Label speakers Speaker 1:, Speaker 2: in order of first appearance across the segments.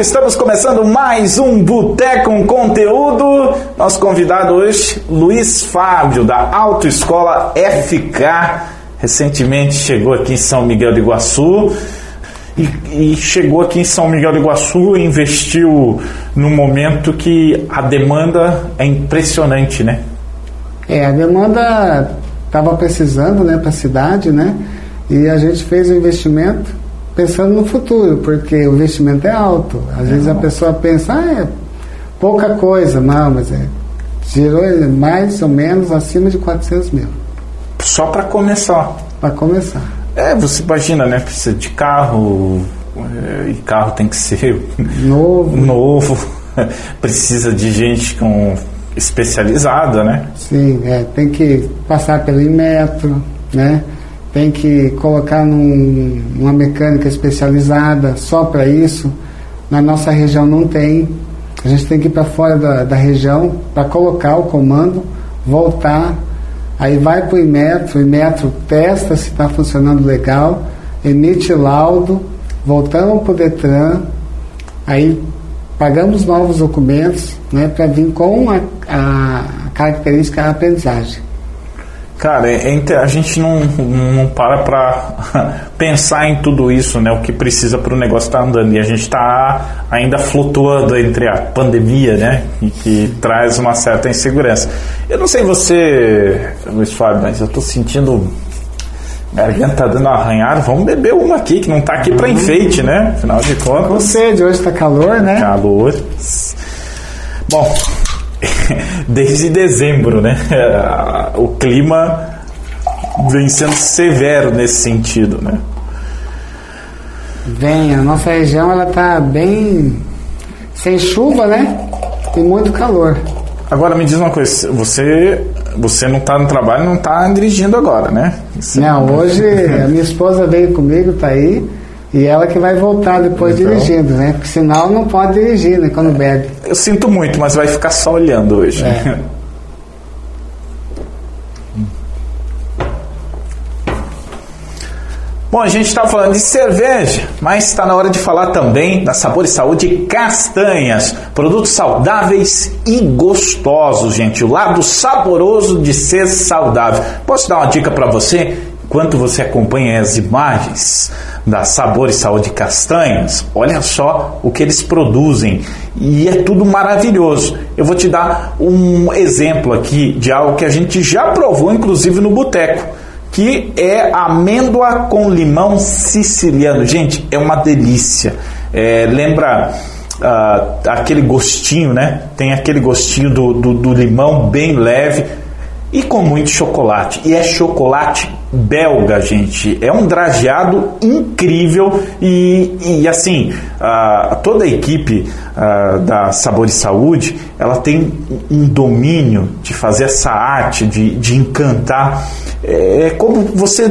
Speaker 1: estamos começando mais um Boteco com Conteúdo. Nosso convidado hoje, Luiz Fábio, da Autoescola FK. Recentemente chegou aqui em São Miguel do Iguaçu. E, e, chegou aqui em São Miguel do Iguaçu e investiu num momento que a demanda é impressionante, né?
Speaker 2: É, a demanda estava precisando, né, para a cidade, né? E a gente fez o investimento pensando no futuro, porque o investimento é alto. Às é vezes alto. a pessoa pensa, ah, é pouca coisa. Não, mas é, girou mais ou menos acima de 400 mil.
Speaker 1: Só para começar.
Speaker 2: Para começar.
Speaker 1: É, você imagina, né? Precisa de carro, é, e carro tem que ser
Speaker 2: novo.
Speaker 1: novo. Precisa de gente com especializada, né?
Speaker 2: Sim, é, tem que passar pelo Inmetro, né? Tem que colocar num, numa mecânica especializada só para isso. Na nossa região não tem. A gente tem que ir para fora da, da região para colocar o comando, voltar, aí vai para o Imetro, o Imetro testa se está funcionando legal, emite laudo, voltamos para o Detran, aí pagamos novos documentos né, para vir com a, a característica da aprendizagem.
Speaker 1: Cara, é, é a gente não, não para para pensar em tudo isso, né? O que precisa para o negócio estar tá andando. E a gente está ainda flutuando entre a pandemia, né? E que traz uma certa insegurança. Eu não sei você, Luiz Fábio, mas eu estou sentindo garganta tá dando arranhado. Vamos beber uma aqui, que não está aqui para enfeite, né? Afinal de contas.
Speaker 2: Com sede, hoje está calor, né?
Speaker 1: Calor. Bom, desde dezembro, né? O clima vem sendo severo nesse sentido, né?
Speaker 2: Vem, a nossa região ela tá bem sem chuva, né? E muito calor.
Speaker 1: Agora me diz uma coisa, você você não está no trabalho, não está dirigindo agora, né?
Speaker 2: Você não, hoje a minha esposa veio comigo, tá aí. E ela que vai voltar depois então, dirigindo, né? Porque senão não pode dirigir, né? Quando bebe.
Speaker 1: Eu sinto muito, mas vai ficar só olhando hoje. É. Bom, a gente está falando de cerveja, mas está na hora de falar também da Sabor e Saúde Castanhas. Produtos saudáveis e gostosos, gente. O lado saboroso de ser saudável. Posso dar uma dica para você? Enquanto você acompanha as imagens da Sabor e Saúde Castanhas, olha só o que eles produzem e é tudo maravilhoso. Eu vou te dar um exemplo aqui de algo que a gente já provou, inclusive no boteco, que é amêndoa com limão siciliano. Gente, é uma delícia. É, lembra uh, aquele gostinho, né? Tem aquele gostinho do, do, do limão bem leve e com muito chocolate. E é chocolate belga, gente. É um drageado incrível e, e assim, uh, toda a equipe da Sabor e Saúde, ela tem um domínio de fazer essa arte, de, de encantar. É, é como você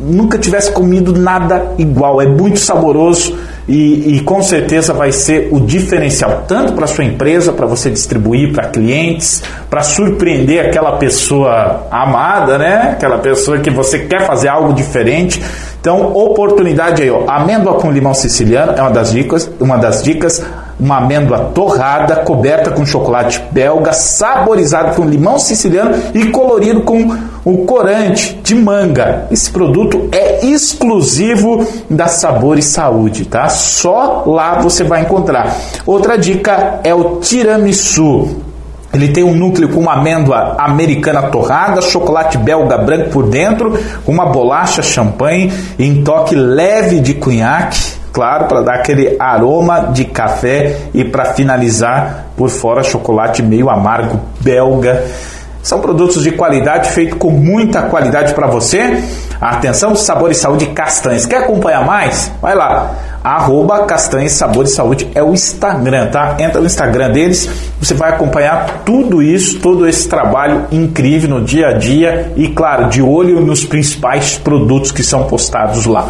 Speaker 1: nunca tivesse comido nada igual. É muito saboroso e, e com certeza vai ser o diferencial, tanto para sua empresa, para você distribuir para clientes, para surpreender aquela pessoa amada, né? Aquela pessoa que você quer fazer algo diferente. Então, oportunidade aí, ó. Amêndoa com limão siciliano é uma das dicas, uma das dicas uma amêndoa torrada, coberta com chocolate belga, saborizado com limão siciliano e colorido com o corante de manga. Esse produto é exclusivo da Sabor e Saúde, tá? Só lá você vai encontrar. Outra dica é o tiramisu. Ele tem um núcleo com uma amêndoa americana torrada, chocolate belga branco por dentro, uma bolacha champanhe em toque leve de cunhaque claro, para dar aquele aroma de café e para finalizar por fora chocolate meio amargo belga. São produtos de qualidade, feito com muita qualidade para você. Atenção, Sabor e Saúde Castanhas. Quer acompanhar mais? Vai lá. Arroba Castanhas Sabor e Saúde é o Instagram, tá? Entra no Instagram deles, você vai acompanhar tudo isso, todo esse trabalho incrível no dia a dia e, claro, de olho nos principais produtos que são postados lá.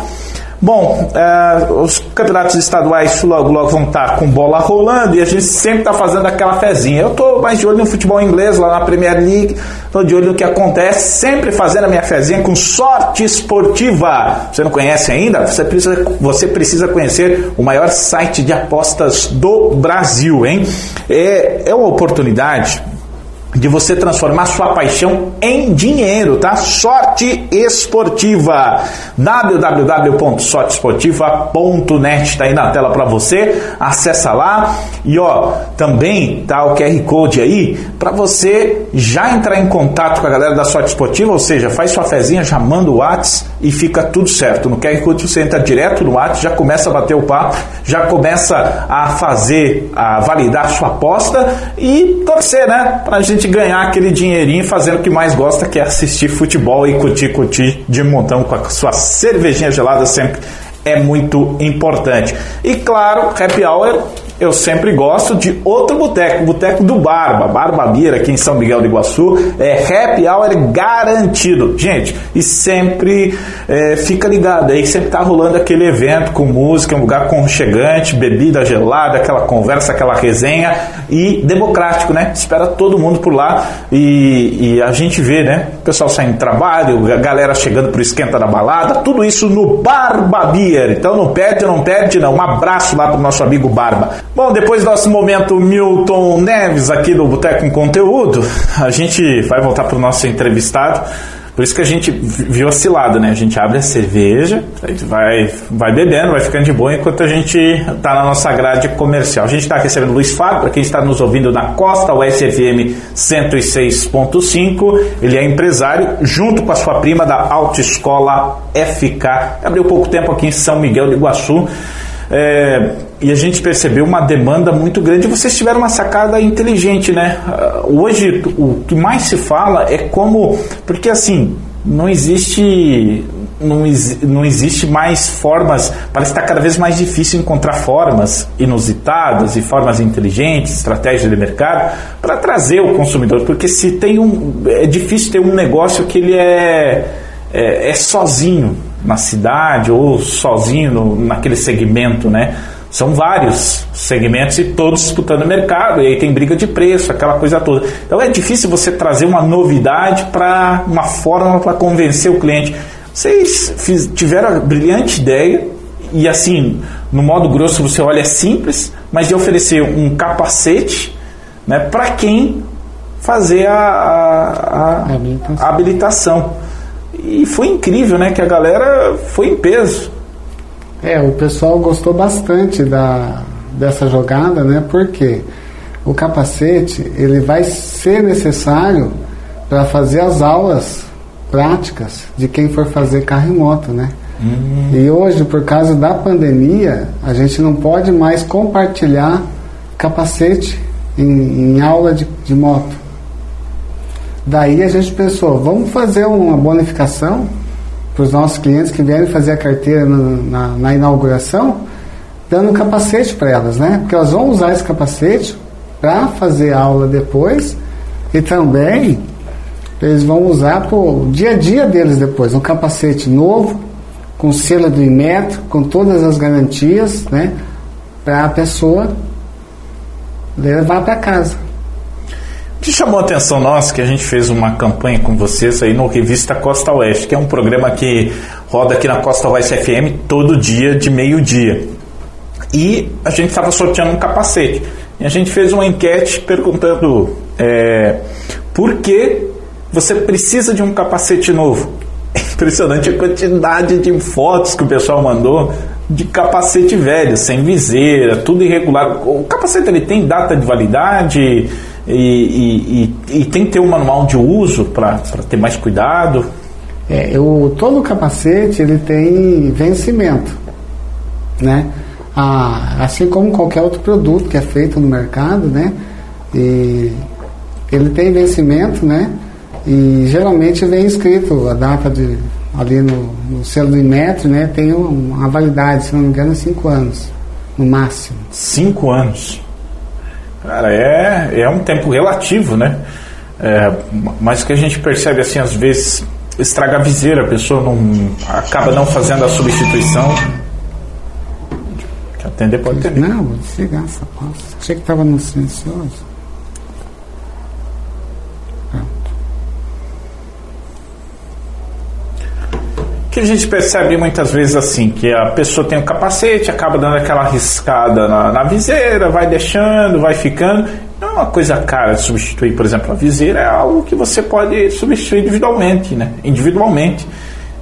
Speaker 1: Bom, é, os campeonatos estaduais logo, logo vão estar com bola rolando e a gente sempre está fazendo aquela fezinha. Eu estou mais de olho no futebol inglês, lá na Premier League, estou de olho no que acontece, sempre fazendo a minha fezinha com sorte esportiva. Você não conhece ainda? Você precisa, você precisa conhecer o maior site de apostas do Brasil, hein? É, é uma oportunidade de você transformar sua paixão em dinheiro, tá? Sorte esportiva. www.sorteesportiva.net tá aí na tela para você. Acessa lá e ó, também tá o QR Code aí para você já entrar em contato com a galera da Sorte Esportiva, ou seja, faz sua fezinha, já manda o WhatsApp e fica tudo certo. No QR Code você entra direto no WhatsApp, já começa a bater o papo, já começa a fazer, a validar sua aposta e torcer, né? Pra gente gente ganhar aquele dinheirinho fazendo o que mais gosta, que é assistir futebol e curtir, curtir de montão com a sua cervejinha gelada sempre é muito importante. E claro, happy hour eu sempre gosto de outro boteco, o boteco do Barba, Barba Bira, aqui em São Miguel do Iguaçu. É happy hour garantido. Gente, e sempre é, fica ligado aí, sempre tá rolando aquele evento com música, um lugar conchegante, bebida gelada, aquela conversa, aquela resenha e democrático, né? Espera todo mundo por lá e, e a gente vê, né? O pessoal saindo do trabalho, a galera chegando pro esquenta da balada, tudo isso no Barba. Então não perde, não perde, não. Um abraço lá pro nosso amigo Barba. Bom, depois do nosso momento Milton Neves aqui do Boteco com Conteúdo, a gente vai voltar para o nosso entrevistado. Por isso que a gente viu oscilado, né? A gente abre a cerveja, a gente vai, vai bebendo, vai ficando de boa enquanto a gente está na nossa grade comercial. A gente está recebendo Luiz Fábio, para quem está nos ouvindo na Costa USFM 106.5. Ele é empresário, junto com a sua prima da Autoescola FK. Abriu pouco tempo aqui em São Miguel de Iguaçu. É, e a gente percebeu uma demanda muito grande. Vocês tiveram uma sacada inteligente, né? Ah, hoje o que mais se fala é como. Porque assim, não existe. Não, não existe mais formas, parece que está cada vez mais difícil encontrar formas inusitadas e formas inteligentes, estratégias de mercado, para trazer o consumidor, porque se tem um. É difícil ter um negócio que ele é, é, é sozinho, na cidade ou sozinho no, naquele segmento, né? São vários segmentos e todos disputando mercado, e aí tem briga de preço, aquela coisa toda. Então é difícil você trazer uma novidade para uma forma para convencer o cliente. Vocês fiz, tiveram a brilhante ideia, e assim, no modo grosso você olha é simples, mas de oferecer um capacete né, para quem fazer a, a, a habilitação. E foi incrível, né? Que a galera foi em peso.
Speaker 2: É, o pessoal gostou bastante da, dessa jogada, né? Porque o capacete ele vai ser necessário para fazer as aulas práticas de quem for fazer carro e moto, né? Uhum. E hoje, por causa da pandemia, a gente não pode mais compartilhar capacete em, em aula de, de moto. Daí a gente pensou, vamos fazer uma bonificação para os nossos clientes que vierem fazer a carteira na, na, na inauguração, dando um capacete para elas, né? Porque elas vão usar esse capacete para fazer aula depois e também eles vão usar para o dia a dia deles depois. Um capacete novo, com selo do Inmetro, com todas as garantias, né? Para a pessoa levar para casa
Speaker 1: que chamou a atenção nossa que a gente fez uma campanha com vocês aí no Revista Costa Oeste, que é um programa que roda aqui na Costa Oeste FM todo dia de meio-dia. E a gente estava sorteando um capacete. E a gente fez uma enquete perguntando é, por que você precisa de um capacete novo. É impressionante a quantidade de fotos que o pessoal mandou de capacete velho, sem viseira, tudo irregular. O capacete ele tem data de validade, e, e, e, e tem que ter um manual de uso para ter mais cuidado?
Speaker 2: É, eu, todo capacete ele tem vencimento, né? Ah, assim como qualquer outro produto que é feito no mercado, né? E ele tem vencimento, né? E geralmente vem escrito a data de ali no, no selo do Inmetro, né? Tem uma validade, se não me engano, cinco anos, no máximo.
Speaker 1: Cinco anos. Cara, é, é um tempo relativo, né? É, mas que a gente percebe assim, às vezes, estraga a viseira, a pessoa não acaba não fazendo a substituição. Atender, pode atender.
Speaker 2: Não, desligar essa pausa. Achei que estava no silencioso.
Speaker 1: Que a gente percebe muitas vezes assim, que a pessoa tem um capacete, acaba dando aquela riscada na, na viseira, vai deixando, vai ficando. Não é uma coisa cara de substituir, por exemplo, a viseira é algo que você pode substituir individualmente, né? Individualmente.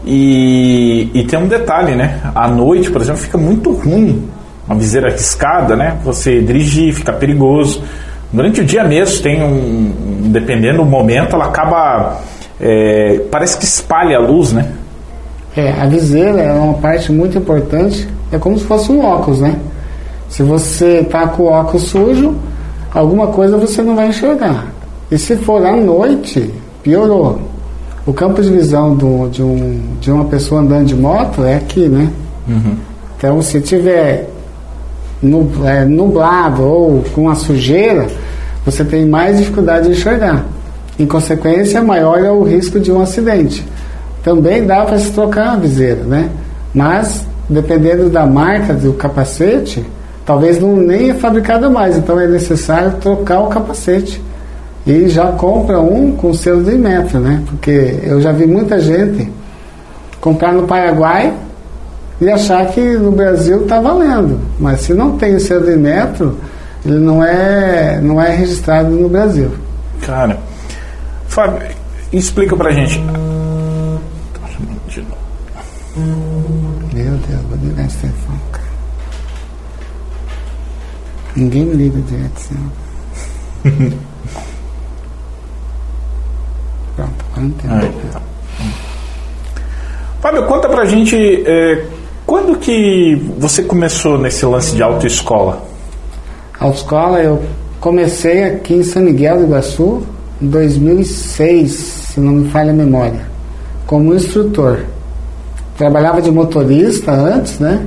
Speaker 1: E, e tem um detalhe, né? À noite, por exemplo, fica muito ruim uma viseira riscada, né? Você dirigir, fica perigoso. Durante o dia mesmo tem um, dependendo do momento, ela acaba é, parece que espalha a luz, né?
Speaker 2: É, a viseira é uma parte muito importante, é como se fosse um óculos, né? Se você está com o óculos sujo, alguma coisa você não vai enxergar. E se for à noite, piorou. O campo de visão do, de, um, de uma pessoa andando de moto é aqui, né? Uhum. Então, se tiver é, nublado ou com a sujeira, você tem mais dificuldade de enxergar. Em consequência, maior é o risco de um acidente. Também dá para se trocar a viseira, né? Mas, dependendo da marca do capacete, talvez não nem é fabricado mais, então é necessário trocar o capacete. E já compra um com selo de metro, né? Porque eu já vi muita gente comprar no Paraguai e achar que no Brasil está valendo. Mas se não tem o selo de metro, ele não é, não é registrado no Brasil.
Speaker 1: Cara, Fábio, explica pra gente
Speaker 2: meu Deus, vou ligar esse telefone, cara. Ninguém me liga direto assim. Pronto, agora não
Speaker 1: Fábio, conta pra gente é, quando que você começou nesse lance de autoescola?
Speaker 2: Autoescola eu comecei aqui em São Miguel do Iguaçu em 2006, se não me falha a memória, como instrutor. Trabalhava de motorista antes, né?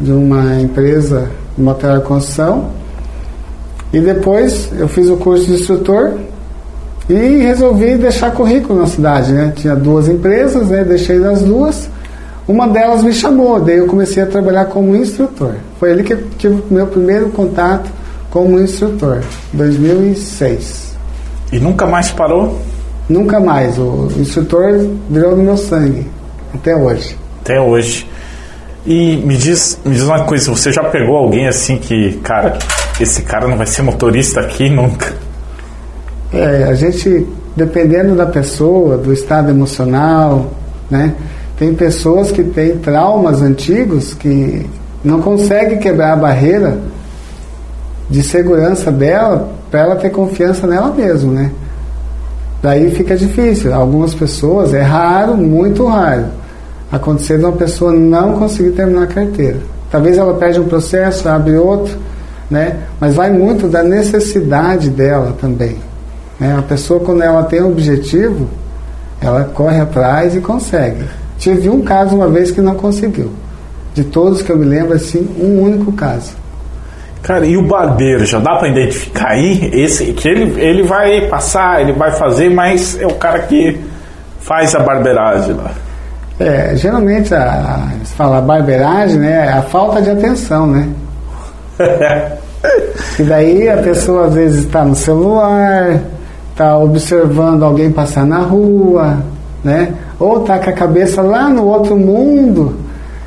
Speaker 2: De uma empresa de material de construção. E depois eu fiz o curso de instrutor e resolvi deixar currículo na cidade, né? Tinha duas empresas, né? Deixei das duas. Uma delas me chamou, daí eu comecei a trabalhar como instrutor. Foi ali que eu tive o meu primeiro contato como instrutor, 2006.
Speaker 1: E nunca mais parou?
Speaker 2: Nunca mais. O instrutor virou no meu sangue. Até hoje.
Speaker 1: Até hoje. E me diz, me diz uma coisa, você já pegou alguém assim que, cara, esse cara não vai ser motorista aqui nunca?
Speaker 2: É, a gente, dependendo da pessoa, do estado emocional, né? Tem pessoas que têm traumas antigos que não conseguem quebrar a barreira de segurança dela para ela ter confiança nela mesma, né? Daí fica difícil. Algumas pessoas, é raro, muito raro acontecer de uma pessoa não conseguir terminar a carteira. Talvez ela perde um processo, abre outro, né? mas vai muito da necessidade dela também. Né? A pessoa, quando ela tem um objetivo, ela corre atrás e consegue. Tive um caso uma vez que não conseguiu. De todos que eu me lembro, assim, um único caso.
Speaker 1: Cara, e o barbeiro, já dá para identificar aí? Esse, que ele, ele vai passar, ele vai fazer, mas é o cara que faz a barbeiragem lá.
Speaker 2: É, geralmente a, se fala barbeiragem, né, é a falta de atenção, né? e daí a pessoa às vezes está no celular, está observando alguém passar na rua, né? Ou está com a cabeça lá no outro mundo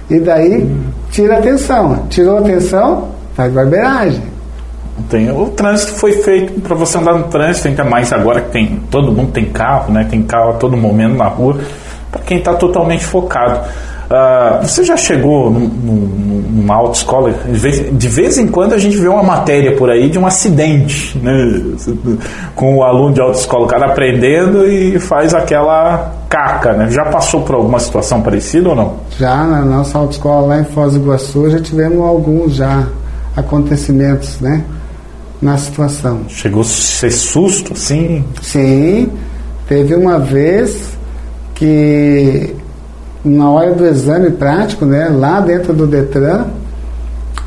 Speaker 2: e daí tira atenção. Tirou atenção, faz barbeiragem.
Speaker 1: Tem, o trânsito foi feito para você andar no trânsito, ainda mais agora que tem todo mundo tem carro, né? Tem carro a todo momento na rua para quem está totalmente focado. Uh, você já chegou num, num, numa autoescola? De vez, de vez em quando a gente vê uma matéria por aí de um acidente, né? Com o aluno de autoescola, o cara aprendendo e faz aquela caca, né? Já passou por alguma situação parecida ou não?
Speaker 2: Já na nossa autoescola lá em Foz do Iguaçu já tivemos alguns já acontecimentos, né? Na situação.
Speaker 1: Chegou a ser susto, assim?
Speaker 2: Sim. Teve uma vez que na hora do exame prático, né, lá dentro do Detran,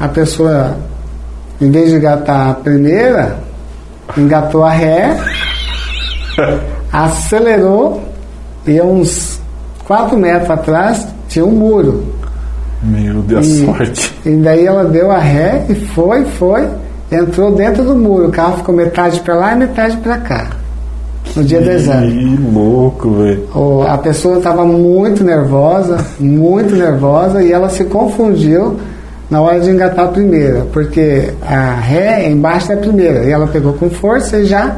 Speaker 2: a pessoa, em vez de engatar a primeira, engatou a ré, acelerou, E uns 4 metros atrás tinha um muro.
Speaker 1: Meu Deus,
Speaker 2: E,
Speaker 1: sorte.
Speaker 2: e daí ela deu a ré e foi, foi, entrou dentro do muro. O carro ficou metade para lá e metade para cá. No dia do exame.
Speaker 1: Que louco, velho.
Speaker 2: A pessoa estava muito nervosa, muito nervosa, e ela se confundiu na hora de engatar a primeira, porque a ré é embaixo da primeira, e ela pegou com força e já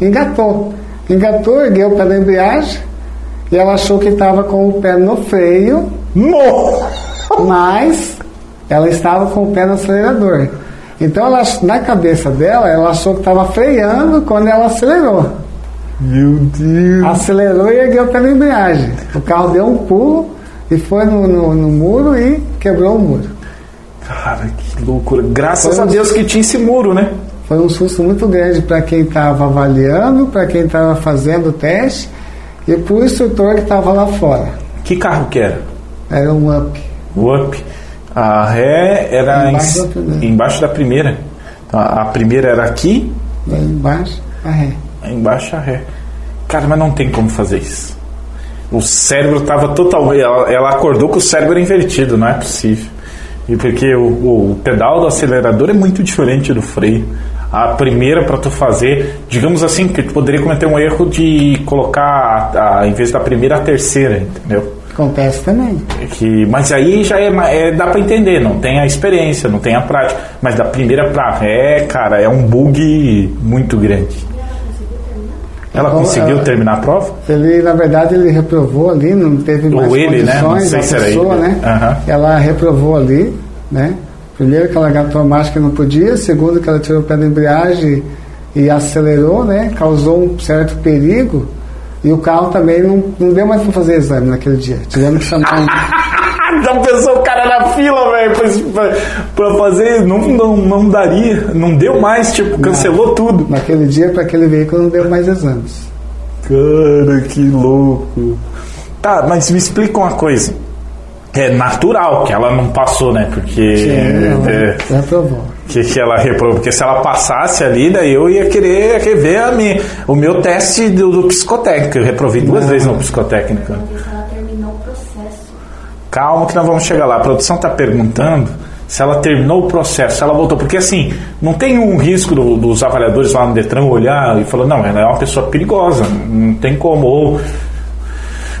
Speaker 2: engatou. Engatou, ergueu o pé da embreagem, e ela achou que estava com o pé no freio,
Speaker 1: Nossa!
Speaker 2: mas ela estava com o pé no acelerador. Então, ela, na cabeça dela, ela achou que estava freando quando ela acelerou.
Speaker 1: Meu Deus.
Speaker 2: Acelerou e ergueu pela embreagem. O carro deu um pulo e foi no, no- no muro e quebrou o muro.
Speaker 1: Cara, que loucura. Graças
Speaker 2: Foi
Speaker 1: a
Speaker 2: um-
Speaker 1: Deus que tinha esse muro, né?
Speaker 2: Foi um susto muito grande para quem estava avaliando, para quem estava fazendo o teste e para o instrutor que estava lá fora.
Speaker 1: Que carro que era?
Speaker 2: Era um up.
Speaker 1: O Up. A ré era
Speaker 2: Embaixo
Speaker 1: em-
Speaker 2: da primeira.
Speaker 1: embaixo da primeira. Então, a a primeira era aqui,
Speaker 2: Daí embaixo, a ré.
Speaker 1: Embaixo a ré. Cara, mas não tem como fazer isso. O cérebro estava totalmente. Ela, ela acordou com o cérebro invertido, não é possível. E porque o, o pedal do acelerador é muito diferente do freio. A primeira para tu fazer, digamos assim, que tu poderia cometer um erro de colocar, a, a- em vez da primeira, a terceira, entendeu?
Speaker 2: Acontece também.
Speaker 1: Que, mas aí já é, é- dá para entender, não tem a experiência, não tem a prática. Mas da primeira pra ré, cara, é um bug muito grande. Ela
Speaker 2: Então,
Speaker 1: conseguiu
Speaker 2: ela-
Speaker 1: terminar a prova?
Speaker 2: Ele, na verdade, ele reprovou ali, não teve
Speaker 1: Ou
Speaker 2: mais
Speaker 1: ele, né? Não sei se era
Speaker 2: pessoa,
Speaker 1: ele.
Speaker 2: né?
Speaker 1: Aham.
Speaker 2: Ela reprovou ali, né? Primeiro que ela gatou a marcha que não podia, segundo que ela tirou o pé da embreagem e acelerou, né? Causou um certo perigo e o carro também não, não deu mais para fazer exame naquele dia. Tivemos que chamar um...
Speaker 1: Já pensou o cara na fila, velho, pra, pra- fazer? Não, não, não daria, não deu mais, tipo, cancelou tudo.
Speaker 2: Naquele dia, para aquele veículo, não deu mais exames.
Speaker 1: Cara, que louco. Tá, mas me explica uma coisa. É natural que ela não passou, né? Porque.
Speaker 2: Sim, ela
Speaker 1: é,
Speaker 2: reprovou.
Speaker 1: que, que ela reprovou. Porque se ela passasse ali, daí eu ia querer, querer ver a minha, o meu teste do, do psicotécnico. Eu reprovei duas
Speaker 2: Não.
Speaker 1: vezes no psicotécnico. Calma que nós vamos chegar lá. A produção está perguntando se ela terminou o processo, se ela voltou. Porque assim, não tem um risco do- dos avaliadores lá no Detran olhar e falar, não, ela é uma pessoa perigosa, não tem como. Ou,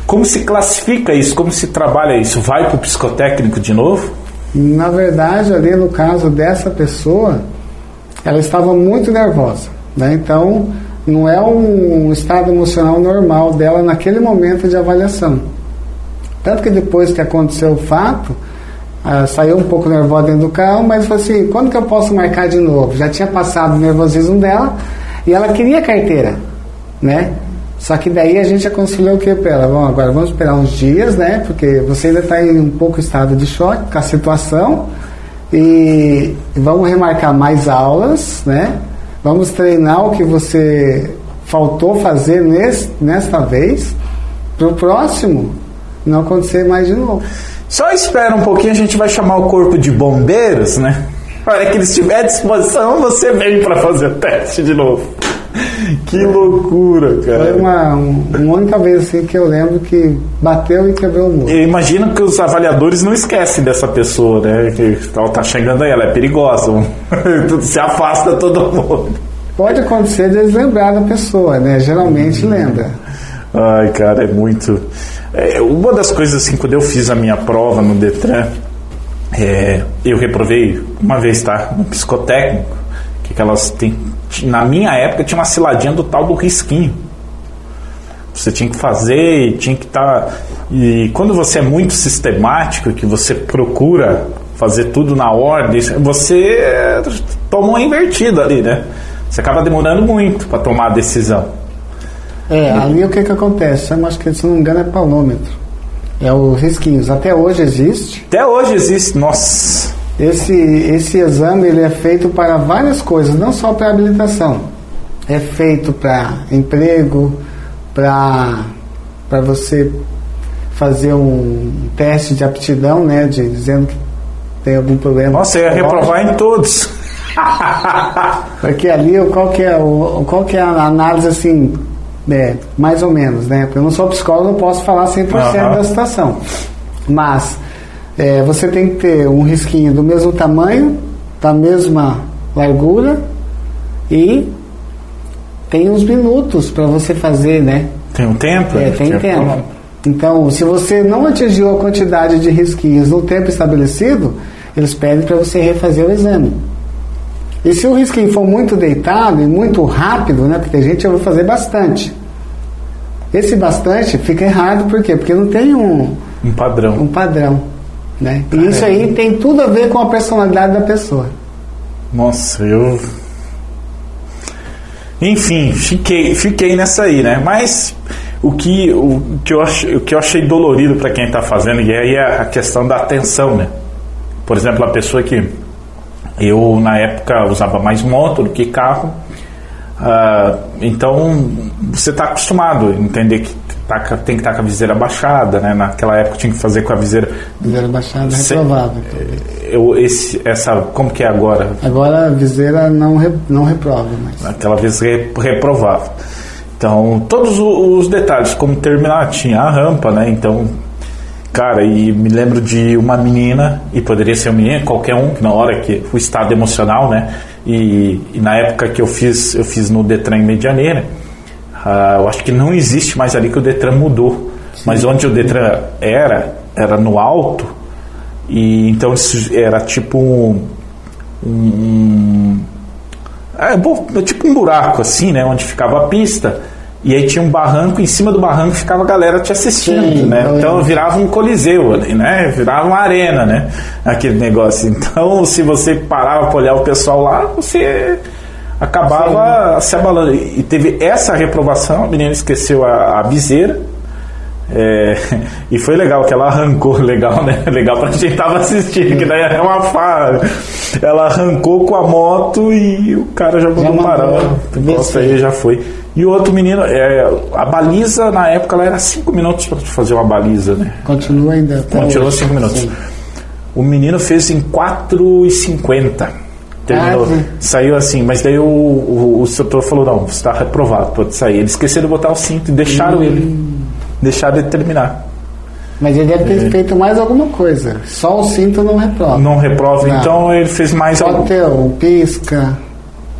Speaker 1: como se classifica isso? Como se trabalha isso? Vai para o psicotécnico de novo?
Speaker 2: Na verdade, ali no caso dessa pessoa, ela estava muito nervosa, né? Então, não é um estado emocional normal dela naquele momento de avaliação. Tanto que depois que aconteceu o fato, ah, saiu um pouco nervosa dentro do carro, mas falou assim, quando que eu posso marcar de novo? Já tinha passado o nervosismo dela e ela queria carteira, né? Só que daí a gente aconselhou o que para ela? Bom, agora vamos esperar uns dias, né? Porque você ainda está em um pouco estado de choque com a situação e vamos remarcar mais aulas, né? Vamos treinar o que você faltou fazer nesta vez para o próximo não acontecer mais de novo.
Speaker 1: Só espera um pouquinho, a gente vai chamar o corpo de bombeiros, né? A hora que eles estiver à disposição, você vem para fazer o teste de novo. Que loucura,
Speaker 2: Foi
Speaker 1: cara.
Speaker 2: uma, um- uma única vez assim que eu lembro que bateu e quebrou o muro.
Speaker 1: Eu imagino que os avaliadores não esquecem dessa pessoa, né? Que ela tá chegando aí, ela é perigosa. Se afasta todo mundo.
Speaker 2: Pode acontecer de eles lembrar da pessoa, né? Geralmente lembra.
Speaker 1: Ai, cara, é muito. É, uma das coisas assim, quando eu fiz a minha prova no Detran, é, eu reprovei uma vez, tá? No psicotécnico, que elas têm. Na minha época tinha uma ciladinha do tal do risquinho. Você tinha que fazer tinha que estar. e quando você é muito sistemático, que você procura fazer tudo na ordem, você é, toma uma invertida ali, né? Você acaba demorando muito para tomar a decisão.
Speaker 2: É, ali o que que acontece? Eu acho que, se não me engano, é palômetro. É os risquinhos. Até hoje existe.
Speaker 1: Até hoje existe. Nossa.
Speaker 2: Esse, esse exame ele é feito para várias coisas, não só para habilitação. É feito para emprego, para para você fazer um teste de aptidão, né, de, dizendo que tem algum problema.
Speaker 1: Nossa, ia reprovar em todos.
Speaker 2: Porque ali qual que é, o, qual que é a análise assim É, mais ou menos, né? Porque eu não sou psicólogo, não posso falar 100%
Speaker 1: Aham.
Speaker 2: da situação. Mas é, você tem que ter um risquinho do mesmo tamanho, da mesma largura e tem uns minutos para você fazer, né?
Speaker 1: Tem um tempo?
Speaker 2: É, tem tempo. Então, se você não atingiu a quantidade de risquinhos no tempo estabelecido, eles pedem para você refazer o exame. E se o risquinho for muito deitado e muito rápido, né? Porque a gente vai fazer bastante. Esse bastante fica errado, por quê? Porque não tem um,
Speaker 1: Um padrão.
Speaker 2: um padrão. Né? E isso aí tem tudo a ver com a personalidade da pessoa.
Speaker 1: Nossa, eu. Enfim, fiquei, fiquei nessa aí, né? Mas o que, o que, eu, ach, o que eu achei dolorido para quem está fazendo, e aí é a questão da atenção, né? Por exemplo, a pessoa que. Eu, na época, usava mais moto do que carro. ah, então, você está acostumado a entender que tá tem que estar com a viseira baixada, né? Naquela época tinha que fazer com a viseira.
Speaker 2: Viseira baixada
Speaker 1: Cê-
Speaker 2: reprovável.
Speaker 1: Eu, esse, essa, como que é agora?
Speaker 2: Agora a viseira não, re- não reprova mais.
Speaker 1: aquela vez re- reprovável. Então, todos os detalhes, como terminar, tinha a rampa, né? Então, cara, e me lembro de uma menina, e poderia ser uma menina, qualquer um, na hora que o estado emocional, né? E, e na época que eu fiz, eu fiz no Detran em Medianeira, ah, eu acho que não existe mais ali que o Detran mudou. Mas onde o Detran era, era no alto, e então isso era tipo um, um- é, é tipo um buraco assim, né? Onde ficava a pista. E aí tinha um barranco, em cima do barranco ficava a galera te assistindo,
Speaker 2: Sim,
Speaker 1: né? Então virava um coliseu ali, né? Virava uma arena, né? Aquele negócio. Então, se você parava para olhar o pessoal lá, você acabava se abalando. E teve essa reprovação, a menina esqueceu a, a viseira. É, e foi legal que ela arrancou, legal, né? Legal pra gente tava assistindo, que daí é uma farra. Ela arrancou com a moto e o cara já mandou parar.
Speaker 2: Descer.
Speaker 1: aí já foi. E o outro menino, é, a baliza na época ela era 5 minutos pra fazer uma baliza, né?
Speaker 2: Continua ainda. hoje.
Speaker 1: 5 minutos.
Speaker 2: Sim.
Speaker 1: O menino fez em 4,50. Terminou.
Speaker 2: Ah.
Speaker 1: Saiu assim, mas daí o, o, o instrutor falou: não, você está reprovado, pode sair. Eles esqueceram de botar o cinto e deixaram
Speaker 2: Hum.
Speaker 1: ele. Deixaram ele terminar.
Speaker 2: Mas ele deve ter feito mais alguma coisa. Só o cinto não reprova.
Speaker 1: É. Não reprova,
Speaker 2: Não.
Speaker 1: então ele fez mais
Speaker 2: Pode
Speaker 1: algo.
Speaker 2: ter um pisca,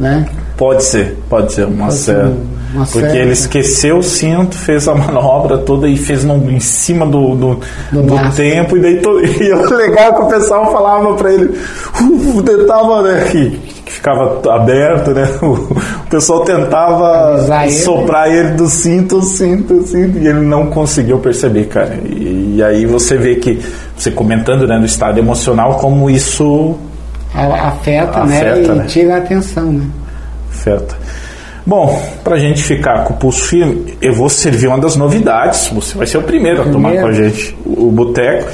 Speaker 2: né?
Speaker 1: Pode ser, pode ser uma
Speaker 2: Pode ser. Uma
Speaker 1: Porque
Speaker 2: série.
Speaker 1: ele esqueceu o cinto, fez a manobra toda e fez no, em cima do, do,
Speaker 2: Do
Speaker 1: do tempo. E daí to- e o legal é que o pessoal falava pra ele, uh, tentava, né? Que, que ficava aberto, né? O, pessoal tentava
Speaker 2: Avisar
Speaker 1: soprar ele do cinto, o cinto, o cinto, e ele não conseguiu perceber, cara. E, e aí você vê que, você comentando né, do estado emocional, como isso
Speaker 2: Afeta,
Speaker 1: Afeta,
Speaker 2: né? E
Speaker 1: né?
Speaker 2: tira a atenção, né?
Speaker 1: Afeta. Bom, pra gente ficar com o pulso firme, eu vou servir uma das novidades. Você vai ser o primeiro a tomar com a gente o, o boteco.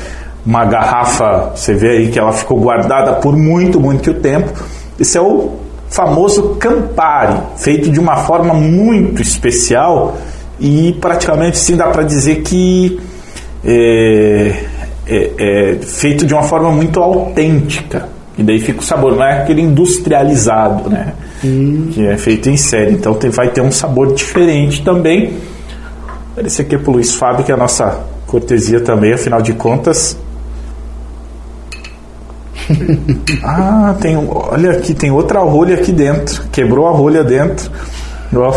Speaker 1: Uma garrafa, você vê aí que ela ficou guardada por muito, muito tempo. Esse é o famoso Campari, feito de uma forma muito especial e praticamente sim dá para dizer que é, é- é feito de uma forma muito autêntica. E daí fica o sabor, não é aquele industrializado, né? Que é feito em série. Então tem- vai ter um sabor diferente também. Esse aqui é pro Luiz Fábio, que é a nossa cortesia também, afinal de contas. ah, tem. Olha aqui, tem outra rolha aqui dentro. Quebrou a rolha dentro. Ó.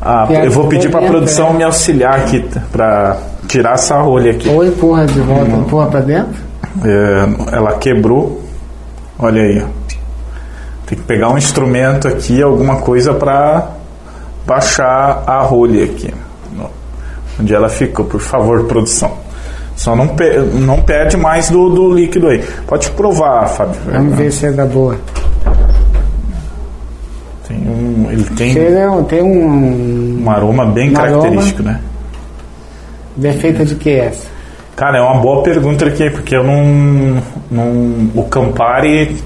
Speaker 1: Ah, eu vou pedir para a produção me auxiliar aqui para tirar essa rolha aqui.
Speaker 2: Ou empurra de volta, empurra pra dentro.
Speaker 1: É, ela quebrou. Olha aí. Tem que pegar um instrumento aqui, alguma coisa para baixar a rolha aqui. Onde ela ficou, por favor, produção. Só não, pe- não perde mais do, do líquido aí. Pode provar, Fábio.
Speaker 2: Vamos ver se é da boa.
Speaker 1: Tem um, ele tem
Speaker 2: Ele é um- tem um.
Speaker 1: um aroma bem
Speaker 2: Um aroma.
Speaker 1: característico, né?
Speaker 2: Defeito de que é essa?
Speaker 1: Cara, é uma boa pergunta aqui, porque eu não. não o Campari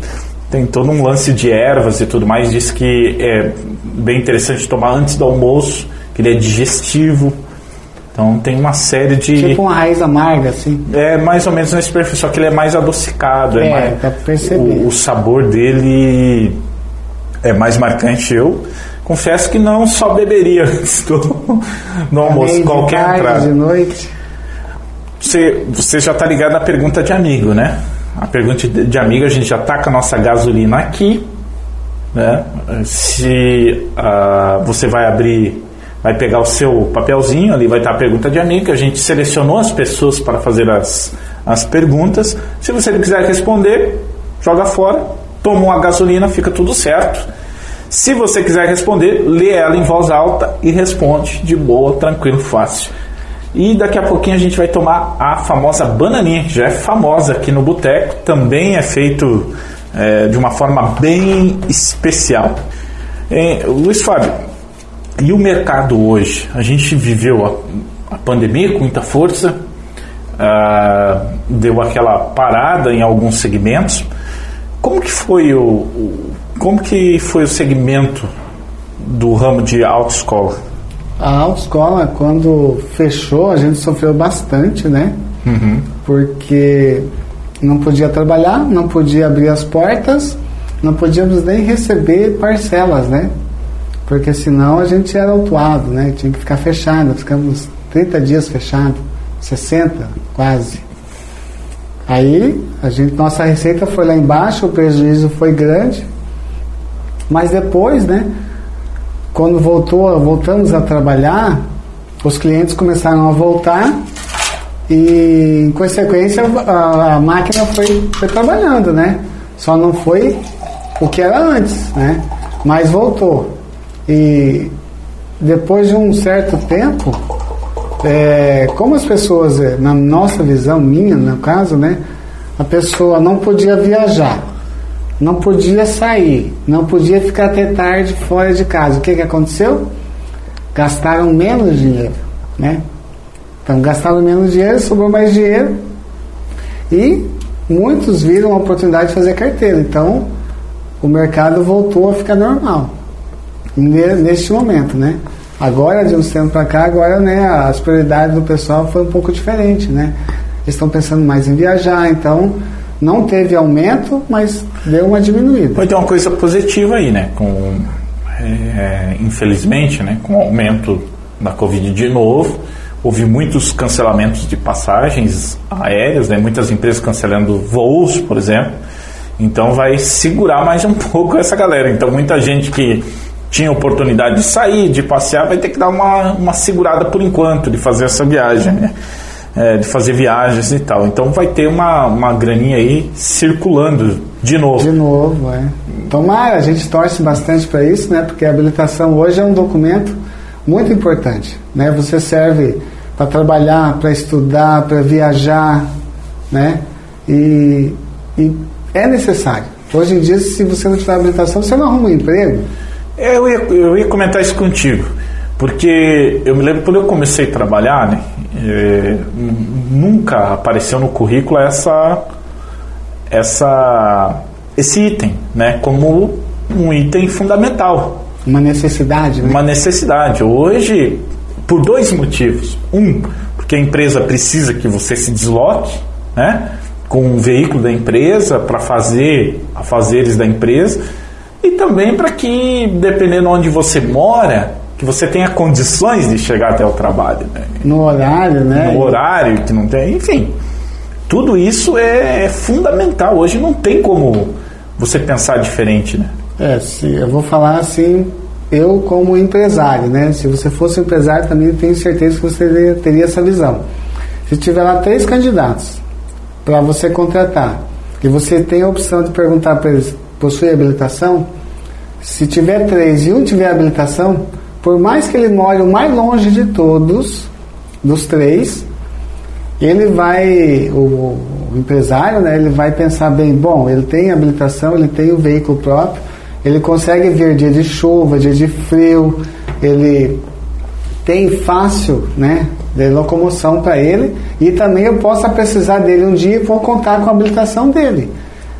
Speaker 1: tem todo um lance de ervas e tudo mais. Diz que é bem interessante tomar antes do almoço, que ele é digestivo. Então tem uma série de.
Speaker 2: Tipo uma raiz amarga, assim.
Speaker 1: É mais ou menos nesse perfil, só que ele é mais adocicado. É,
Speaker 2: É,
Speaker 1: mais,
Speaker 2: pra perceber.
Speaker 1: O, o sabor dele é mais marcante. Eu, confesso que não só beberia antes do, do almoço, qualquer
Speaker 2: tarde,
Speaker 1: entrada.
Speaker 2: de noite.
Speaker 1: Você, você já está ligado na pergunta de amigo, né? A pergunta de, amigo, a gente já tá com a nossa gasolina aqui, né? Se ah, você vai abrir, vai pegar o seu papelzinho, ali vai estar a pergunta de amigo, a gente selecionou as pessoas para fazer as, as perguntas. Se você não quiser responder, joga fora, toma uma gasolina, fica tudo certo. Se você quiser responder, lê ela em voz alta e responde de boa, tranquilo, fácil. E daqui a pouquinho a gente vai tomar a famosa bananinha, que já é famosa aqui no boteco, também é feito é, de uma forma bem especial. É, Luiz Fábio, e o mercado hoje? A gente viveu a, a pandemia com muita força, ah, deu aquela parada em alguns segmentos. Como que foi o, o como que foi o segmento do ramo de autoescola?
Speaker 2: A autoescola, quando fechou, a gente sofreu bastante, né? Porque não podia trabalhar, não podia abrir as portas, não podíamos nem receber parcelas, né? Porque senão a gente era autuado, né? Tinha que ficar fechado. Ficamos 30 dias fechado, 60 quase. Aí a gente, nossa receita foi lá embaixo, o prejuízo foi grande. Mas depois, né? Quando voltou, voltamos a trabalhar, os clientes começaram a voltar e, em consequência, a, a máquina foi, foi trabalhando, né? Só não foi o que era antes, né? Mas voltou. E depois de um certo tempo, é, como as pessoas, na nossa visão, minha no caso, né? A pessoa não podia viajar, não podia sair, não podia ficar até tarde fora de casa. O que, que aconteceu? Gastaram menos dinheiro, né? Então gastaram menos dinheiro, sobrou mais dinheiro e muitos viram a oportunidade de fazer carteira. Então o mercado voltou a ficar normal ne- neste momento, né? Agora, de uns tempos para cá, agora, né, as prioridades do pessoal foi um pouco diferente, né? Eles estão pensando mais em viajar, então não teve aumento, mas deu uma diminuída.
Speaker 1: Vai ter uma coisa positiva aí, né? Com, é, infelizmente, né? Com o aumento da Covid de novo, houve muitos cancelamentos de passagens aéreas, né? Muitas empresas cancelando voos, por exemplo. Então vai segurar mais um pouco essa galera. Então muita gente que tinha oportunidade de sair, de passear, vai ter que dar uma, uma segurada por enquanto de fazer essa viagem, né? É, de fazer viagens e tal. Então vai ter uma, uma graninha aí circulando de novo.
Speaker 2: De novo, é. Tomara, a gente torce bastante para isso, né? Porque a habilitação hoje é um documento muito importante, né? Você serve para trabalhar, para estudar, para viajar, né? E, e é necessário. Hoje em dia, se você não tiver habilitação, você não arruma um emprego.
Speaker 1: Eu ia, eu ia comentar isso contigo, porque eu me lembro quando eu comecei a trabalhar, né, é, nunca apareceu no currículo essa, essa, esse item, né, como um item fundamental,
Speaker 2: Uma necessidade, né?
Speaker 1: uma necessidade. Hoje, por dois motivos. Um, porque a empresa precisa que você se desloque, né? Com um veículo da empresa para fazer afazeres da empresa. E também para que, dependendo onde você mora, que você tenha condições de chegar até o trabalho. Né?
Speaker 2: No horário, né?
Speaker 1: No horário que não tem, enfim. Tudo isso é, é fundamental. Hoje não tem como você pensar diferente, né?
Speaker 2: É, se, eu vou falar assim, eu como empresário, né? Se você fosse empresário também tenho certeza que você teria, teria essa visão. Se tiver lá três candidatos para você contratar e você tem a opção de perguntar para eles, possui habilitação? Se tiver três e um tiver habilitação, por mais que ele more o mais longe de todos, dos três, ele vai, o, o empresário, né, ele vai pensar bem, bom, ele tem habilitação, ele tem o veículo próprio, ele consegue vir dia de chuva, dia de frio, ele tem fácil, né, de locomoção para ele e também eu possa precisar dele um dia e vou contar com a habilitação dele.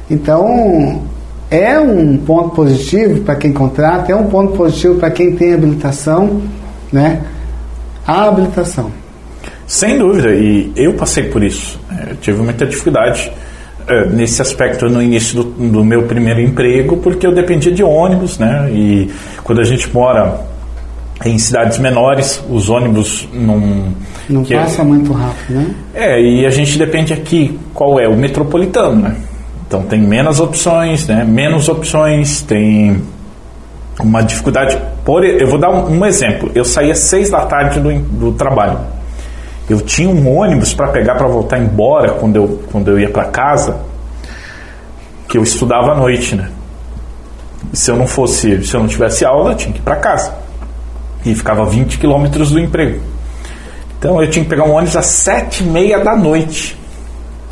Speaker 2: Então, é um ponto positivo para quem contrata, é um ponto positivo para quem tem habilitação, né, a habilitação.
Speaker 1: Sem dúvida, e eu passei por isso. É, Eu tive muita dificuldade é, nesse aspecto no início do, do, meu primeiro emprego, porque eu dependia de ônibus, né? E quando a gente mora em cidades menores, os ônibus não.
Speaker 2: Não passa é, muito rápido, né?
Speaker 1: É, e a gente depende aqui qual é o metropolitano, né? Então tem menos opções, né? Menos opções, tem uma dificuldade. Por, eu vou dar um, um exemplo. Eu saía seis da tarde do, do trabalho. Eu tinha um ônibus para pegar para voltar embora quando eu, quando eu ia para casa, que eu estudava à noite, né? Se eu não fosse, se eu não tivesse aula, eu tinha que ir para casa. E ficava 20 quilômetros do emprego. Então eu tinha que pegar um ônibus às sete e meia da noite.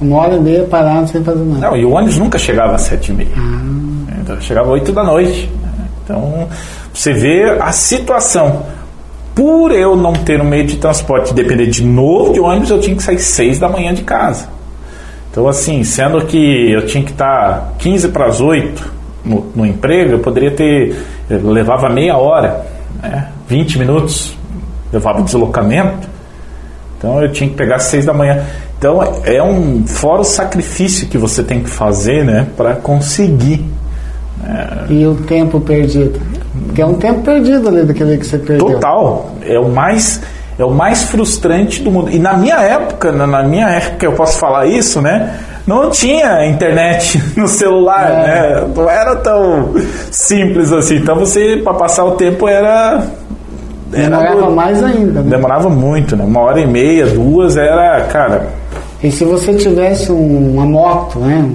Speaker 2: Uma hora e meia parado sem fazer nada.
Speaker 1: Não, e o ônibus nunca chegava às sete e meia. Ah. Então, chegava às oito da noite. Então, você vê a situação. Por eu não ter um meio de transporte depender de novo de ônibus, eu tinha que sair seis da manhã de casa. Então, assim, sendo que eu tinha que estar 15 para as 8 no, no emprego, eu poderia ter. Eu levava meia hora, né, 20 minutos, levava deslocamento. Então, eu tinha que pegar seis da manhã. Então, é um. Fora o sacrifício que você tem que fazer né, para conseguir
Speaker 2: é... E o tempo perdido? Porque é um tempo perdido ali daquele que você perdeu.
Speaker 1: Total. É o mais é o mais frustrante do mundo. E na minha época, na minha época eu posso falar isso, né? Não tinha internet no celular, é. né? Não era tão simples assim. Então você, para passar o tempo, era.
Speaker 2: era Demorava do... mais ainda. Né?
Speaker 1: Demorava muito, né? Uma hora e meia, duas, era, cara.
Speaker 2: E se você tivesse um, uma moto, né?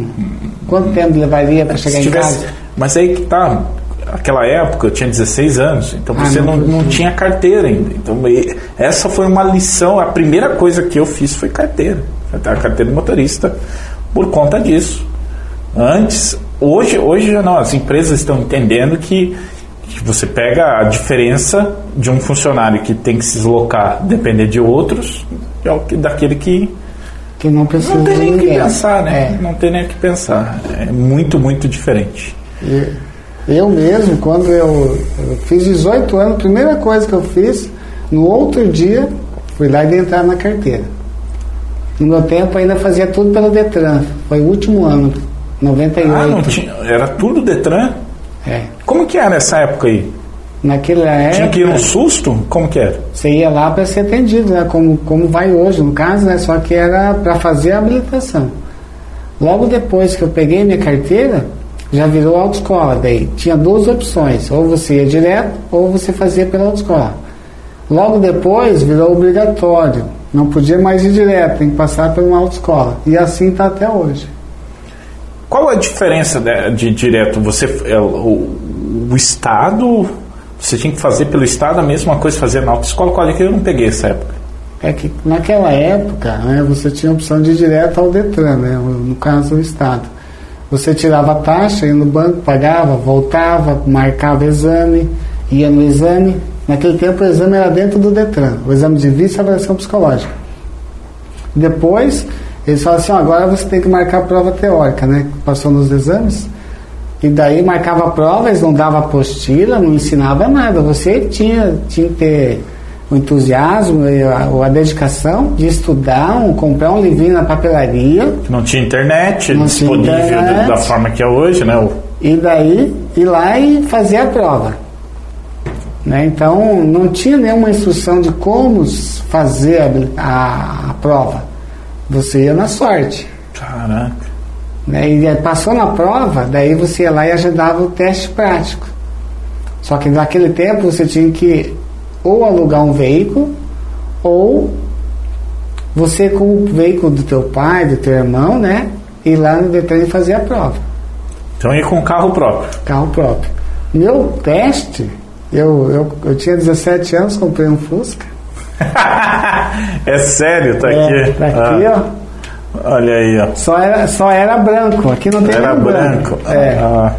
Speaker 2: Quanto tempo levaria para chegar tivesse... em casa?
Speaker 1: Mas aí que tá. Aquela época eu tinha 16 anos, então ah, você não, não, não tinha carteira ainda. Então essa foi uma lição. A primeira coisa que eu fiz foi carteira. A carteira de motorista por conta disso. Antes, hoje, hoje já não, as empresas estão entendendo que, que você pega a diferença de um funcionário que tem que se deslocar, depender de outros, é daquele que
Speaker 2: que não precisa
Speaker 1: não tem nem o que pensar, né? É. Não tem nem o que pensar. É muito, muito diferente.
Speaker 2: Eu mesmo, quando eu, eu fiz 18 anos, a primeira coisa que eu fiz, no outro dia, fui lá e entrar na carteira. No meu tempo ainda fazia tudo pelo Detran. Foi o último ano, 98. Ah, não
Speaker 1: tinha, era tudo Detran?
Speaker 2: É.
Speaker 1: Como que era essa época aí?
Speaker 2: Naquela época.
Speaker 1: Tinha que ir um susto? Como que era?
Speaker 2: Você ia lá para ser atendido, né? Como, como vai hoje, no caso, né? Só que era para fazer a habilitação. Logo depois que eu peguei minha carteira, já virou autoescola. Daí tinha duas opções, ou você ia direto ou você fazia pela autoescola. Logo depois virou obrigatório, não podia mais ir direto, tem que passar por uma autoescola. E assim está até hoje.
Speaker 1: Qual a diferença de, de direto? Você, é, o, o, Estado, você tinha que fazer pelo Estado a mesma coisa fazer na autoescola? Qual é que eu não peguei essa época?
Speaker 2: É que naquela época né, você tinha a opção de ir direto ao Detran, né, no caso o Estado. Você tirava a taxa, ia no banco, pagava, voltava, marcava exame, ia no exame. Naquele tempo o exame era dentro do Detran, o exame de vista e avaliação psicológica. Depois, eles falam assim, agora você tem que marcar a prova teórica, né? Passou nos exames. E daí marcava a prova, eles não davam apostila, não ensinava nada. Você tinha, tinha que ter o entusiasmo e a, a, dedicação de estudar, um, comprar um livrinho na papelaria.
Speaker 1: Não tinha internet não disponível tinha internet, da forma que é hoje, né?
Speaker 2: E daí ir lá e fazer a prova. Né? Então não tinha nenhuma instrução de como fazer a, a, a prova. Você ia na sorte.
Speaker 1: Caraca.
Speaker 2: Né? E passou na prova, daí você ia lá e agendava o teste prático. Só que naquele tempo você tinha que ou alugar um veículo ou você com o veículo do teu pai, do teu irmão, né? Ir lá no Detran e fazer a prova.
Speaker 1: Então ir com carro próprio.
Speaker 2: Carro próprio. Meu teste, eu, eu, eu tinha 17 anos, comprei um Fusca.
Speaker 1: é sério, tá
Speaker 2: é,
Speaker 1: aqui.
Speaker 2: Tá aqui, ah. ó.
Speaker 1: Olha aí, ó.
Speaker 2: Só era, só era branco, aqui não tem
Speaker 1: Era branco. branco.
Speaker 2: É. Ah.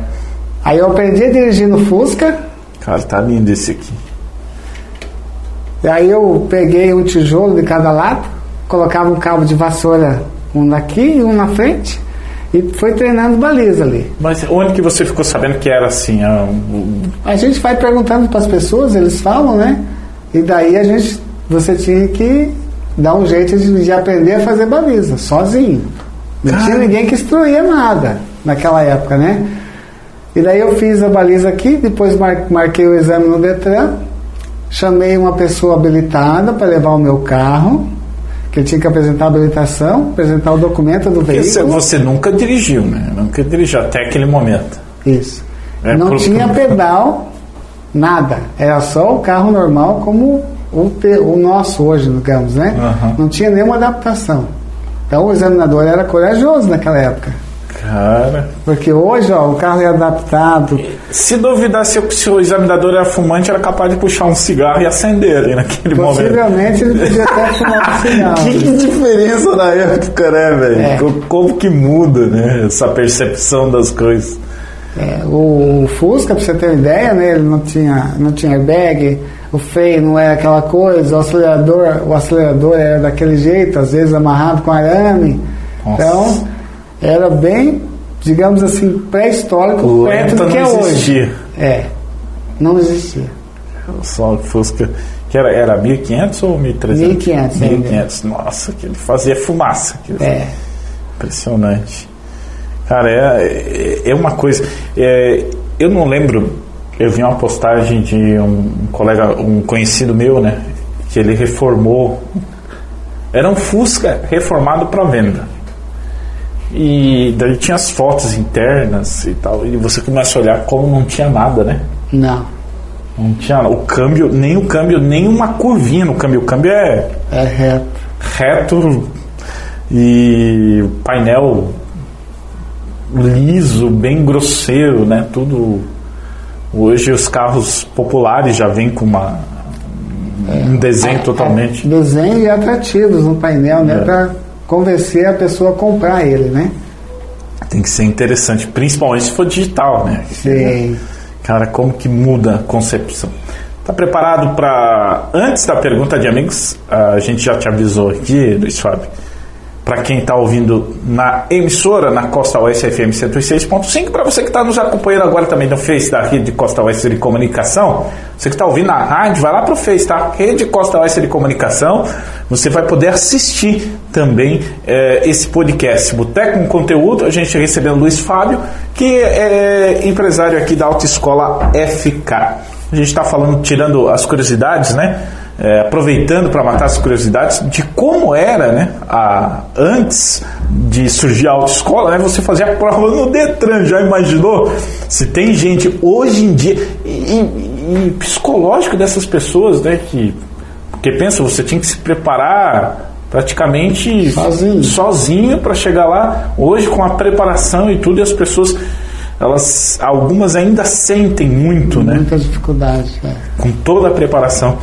Speaker 2: Aí eu aprendi a dirigir no Fusca.
Speaker 1: Cara, tá lindo esse aqui.
Speaker 2: E aí eu peguei um tijolo de cada lado, colocava um cabo de vassoura, um daqui e um na frente, e foi treinando baliza ali.
Speaker 1: Mas onde que você ficou sabendo que era assim? A,
Speaker 2: a gente vai perguntando para as pessoas, eles falam, né? E daí a gente, você tinha que dar um jeito de, de aprender a fazer baliza, sozinho. Não
Speaker 1: Cara.
Speaker 2: tinha ninguém que instruía nada naquela época, né? E daí eu fiz a baliza aqui, depois mar- marquei o exame no Detran, chamei uma pessoa habilitada para levar o meu carro, que eu tinha que apresentar a habilitação, apresentar o documento do veículo.
Speaker 1: você nunca dirigiu, né? Nunca dirigiu até aquele momento.
Speaker 2: Isso.
Speaker 1: É,
Speaker 2: não tinha pedal, nada. Era só o carro normal como o, o nosso hoje, digamos, né?
Speaker 1: Aham.
Speaker 2: Não tinha nenhuma adaptação. Então o examinador era corajoso naquela época.
Speaker 1: Cara.
Speaker 2: Porque hoje, ó, o carro é adaptado.
Speaker 1: Se duvidasse se o- se o examinador era fumante, era capaz de puxar um cigarro e acender ali naquele momento.
Speaker 2: Possivelmente ele podia até fumar um cigarro.
Speaker 1: Que diferença na época, né, velho?
Speaker 2: É.
Speaker 1: Co- Como que muda, né? Essa percepção das coisas.
Speaker 2: É, o, o Fusca, pra você ter uma ideia, né, ele não tinha, não tinha airbag, o freio não era aquela coisa, o acelerador, o acelerador era daquele jeito, às vezes amarrado com arame.
Speaker 1: Nossa.
Speaker 2: Então, era bem, digamos assim, pré-histórico
Speaker 1: O
Speaker 2: perto do que é
Speaker 1: não
Speaker 2: hoje.
Speaker 1: existia.
Speaker 2: É, não existia.
Speaker 1: Só que Fusca. Que era, era 1500 ou 1300?
Speaker 2: 1500 ainda.
Speaker 1: 1500. Nossa, que ele fazia fumaça. aquilo.
Speaker 2: É.
Speaker 1: Impressionante. Cara, é, é, uma coisa. é, eu não lembro. Eu vi uma postagem de um colega, um conhecido meu, né? Que ele reformou. Era um Fusca reformado para venda. E daí tinha as fotos internas e tal. E você começa a olhar como não tinha nada, né?
Speaker 2: Não,
Speaker 1: Não tinha o câmbio, nem o câmbio, nem uma curvinha no câmbio. O câmbio é
Speaker 2: é reto.
Speaker 1: reto e o painel liso, bem grosseiro, né? Tudo. Hoje os carros populares já vêm com uma um desenho totalmente.
Speaker 2: Desenho e atrativos no painel, né,
Speaker 1: É.
Speaker 2: para convencer a pessoa a comprar ele, né?
Speaker 1: Tem que ser interessante, principalmente se for digital, né?
Speaker 2: Sim.
Speaker 1: Cara, como que muda a concepção? Tá preparado para antes da pergunta de amigos? A gente já te avisou aqui, Luiz Fábio. Para quem está ouvindo na emissora, na Costa Oeste FM 106.5, para você que está nos acompanhando agora também no Face da Rede Costa Oeste de Comunicação, você que está ouvindo na rádio, vai lá para o Face, tá? Rede Costa Oeste de Comunicação, você vai poder assistir também eh, esse podcast. Boteco com Conteúdo, a gente recebendo Luiz Fábio, que é empresário aqui da Autoescola FK. A gente está falando, tirando as curiosidades, né? É, aproveitando para matar as curiosidades de como era, né? A, antes de surgir a autoescola, né? Você fazia a prova no Detran, já imaginou? Se tem gente hoje em dia e, e- psicológico dessas pessoas, né? Que porque pensa, você tinha que se preparar praticamente
Speaker 2: Sozinho.
Speaker 1: sozinho para chegar lá. Hoje com a preparação e tudo, e as pessoas elas algumas ainda sentem muito, né?
Speaker 2: Muitas dificuldades. é.
Speaker 1: com toda a preparação.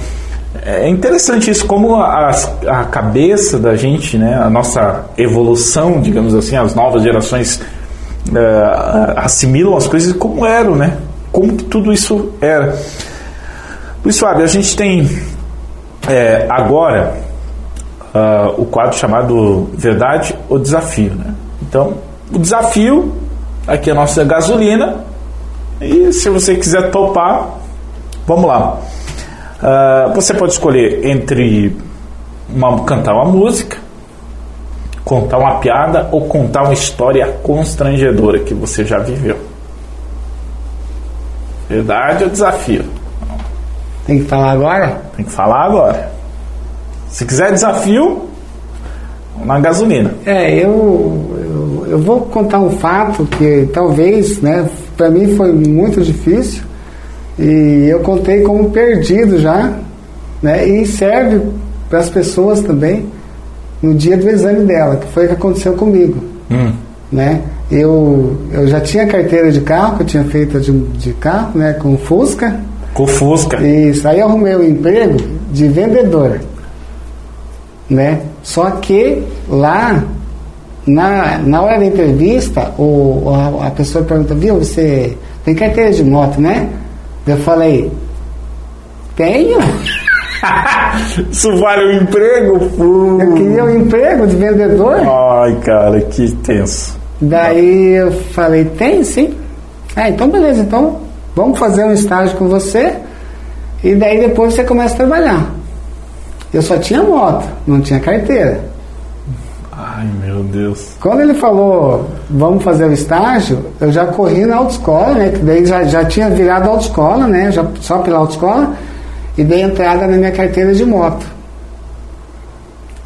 Speaker 1: É interessante isso, como a, a cabeça da gente, né, a nossa evolução, digamos assim, as novas gerações é, assimilam as coisas como eram, né? Como que tudo isso era. Luiz Fábio, a gente tem é, agora ah, o quadro chamado Verdade ou Desafio, né? Então, o desafio, aqui é a nossa gasolina, e se você quiser topar, vamos lá. Ah, você pode escolher entre uma- cantar uma música, contar uma piada ou contar uma história constrangedora que você já viveu. Verdade ou desafio?
Speaker 2: Tem que falar agora?
Speaker 1: Tem que falar agora. Se quiser desafio, na gasolina.
Speaker 2: É, eu, eu, eu vou contar um fato que talvez, né, para mim foi muito difícil e eu contei como perdido já, né, e serve para as pessoas também no dia do exame dela, que foi o que aconteceu comigo,
Speaker 1: Hum.
Speaker 2: né? Eu, eu já tinha carteira de carro, que eu tinha feito de, de carro, né, com Fusca,
Speaker 1: Com Fusca.
Speaker 2: isso, aí eu arrumei o emprego de vendedor. Né? Só que lá, na, na hora da entrevista, o, a, a pessoa pergunta, viu, você tem carteira de moto, né? Eu falei, tenho.
Speaker 1: Isso vale o emprego? Pô.
Speaker 2: Eu queria um emprego de vendedor.
Speaker 1: Ai, cara, que tenso.
Speaker 2: Daí eu falei, tem sim. Ah, então beleza, então vamos fazer um estágio com você e daí depois você começa a trabalhar. Eu só tinha moto, não tinha carteira.
Speaker 1: Ai, meu Deus.
Speaker 2: Quando ele falou, vamos fazer o estágio, eu já corri na autoescola, né? Que daí já, já tinha virado autoescola, né? Já, só pela autoescola. E dei entrada na minha carteira de moto.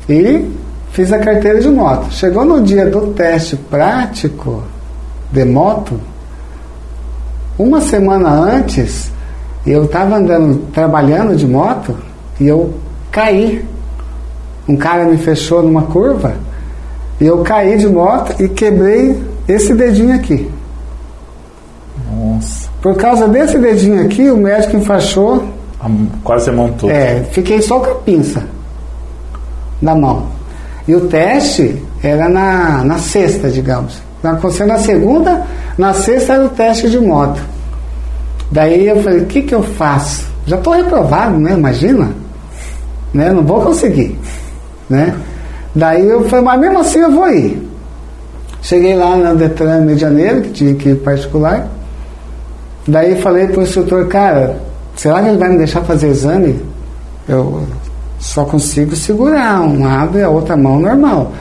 Speaker 2: E fiz a carteira de moto. Chegou no dia do teste prático de moto, uma semana antes, eu estava andando, trabalhando de moto, e eu caí. Um cara me fechou numa curva e eu caí de moto e quebrei esse dedinho aqui.
Speaker 1: Nossa.
Speaker 2: Por causa desse dedinho aqui, o médico enfaixou.
Speaker 1: A- Quase você montou.
Speaker 2: É, fiquei só com a pinça na mão. E o teste era na, na sexta, digamos. Aconteceu na segunda, na sexta era o teste de moto. Daí eu falei, o que, que eu faço? Já estou reprovado, né? Imagina. Né? Não vou conseguir. Né? Daí eu falei, mas mesmo assim eu vou ir. Cheguei lá na Detran Rio de Janeiro, que tinha que ir particular. Daí falei pro instrutor, cara, será que ele vai me deixar fazer exame? Eu só consigo segurar um lado e a outra mão normal.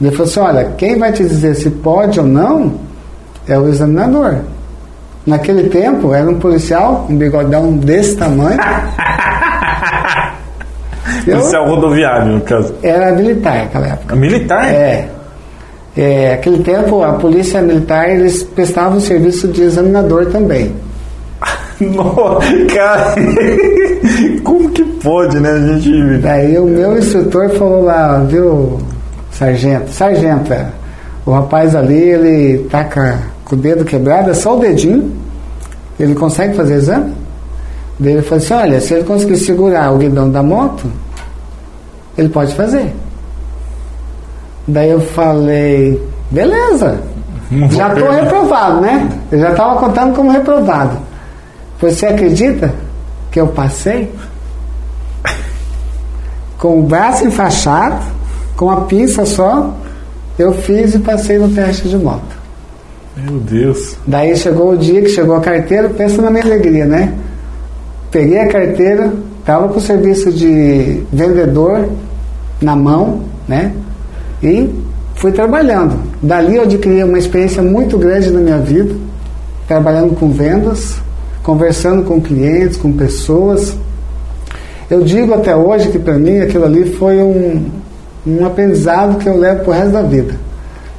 Speaker 2: Ele falou assim, olha, quem vai te dizer se pode ou não é o examinador. Naquele tempo era um policial, um bigodão desse tamanho.
Speaker 1: Isso é rodoviário, no caso.
Speaker 2: era militar naquela época.
Speaker 1: Militar?
Speaker 2: É. É, aquele tempo a polícia militar eles prestavam o serviço de examinador também.
Speaker 1: Nossa, cara. Como que pode, né, gente?
Speaker 2: Daí o meu instrutor falou lá, viu, sargento, sargento, é, o rapaz ali, ele tá com, a- com o dedo quebrado, é só o dedinho, ele consegue fazer exame? Daí ele falou assim, olha, se ele conseguir segurar o guidão da moto, ele pode fazer. Daí eu falei, beleza, já estou reprovado, né? Eu já estava contando como reprovado. Você acredita que eu passei? Com o braço enfaixado, com a pinça só, eu fiz e passei no teste de moto.
Speaker 1: Meu Deus.
Speaker 2: Daí chegou o dia que chegou a carteira, pensa na minha alegria, né? Peguei a carteira, estava com o serviço de vendedor na mão, né? E fui trabalhando. Dali eu adquiri uma experiência muito grande na minha vida, trabalhando com vendas, conversando com clientes, com pessoas. Eu digo até hoje que para mim aquilo ali foi um, um aprendizado que eu levo pro resto da vida.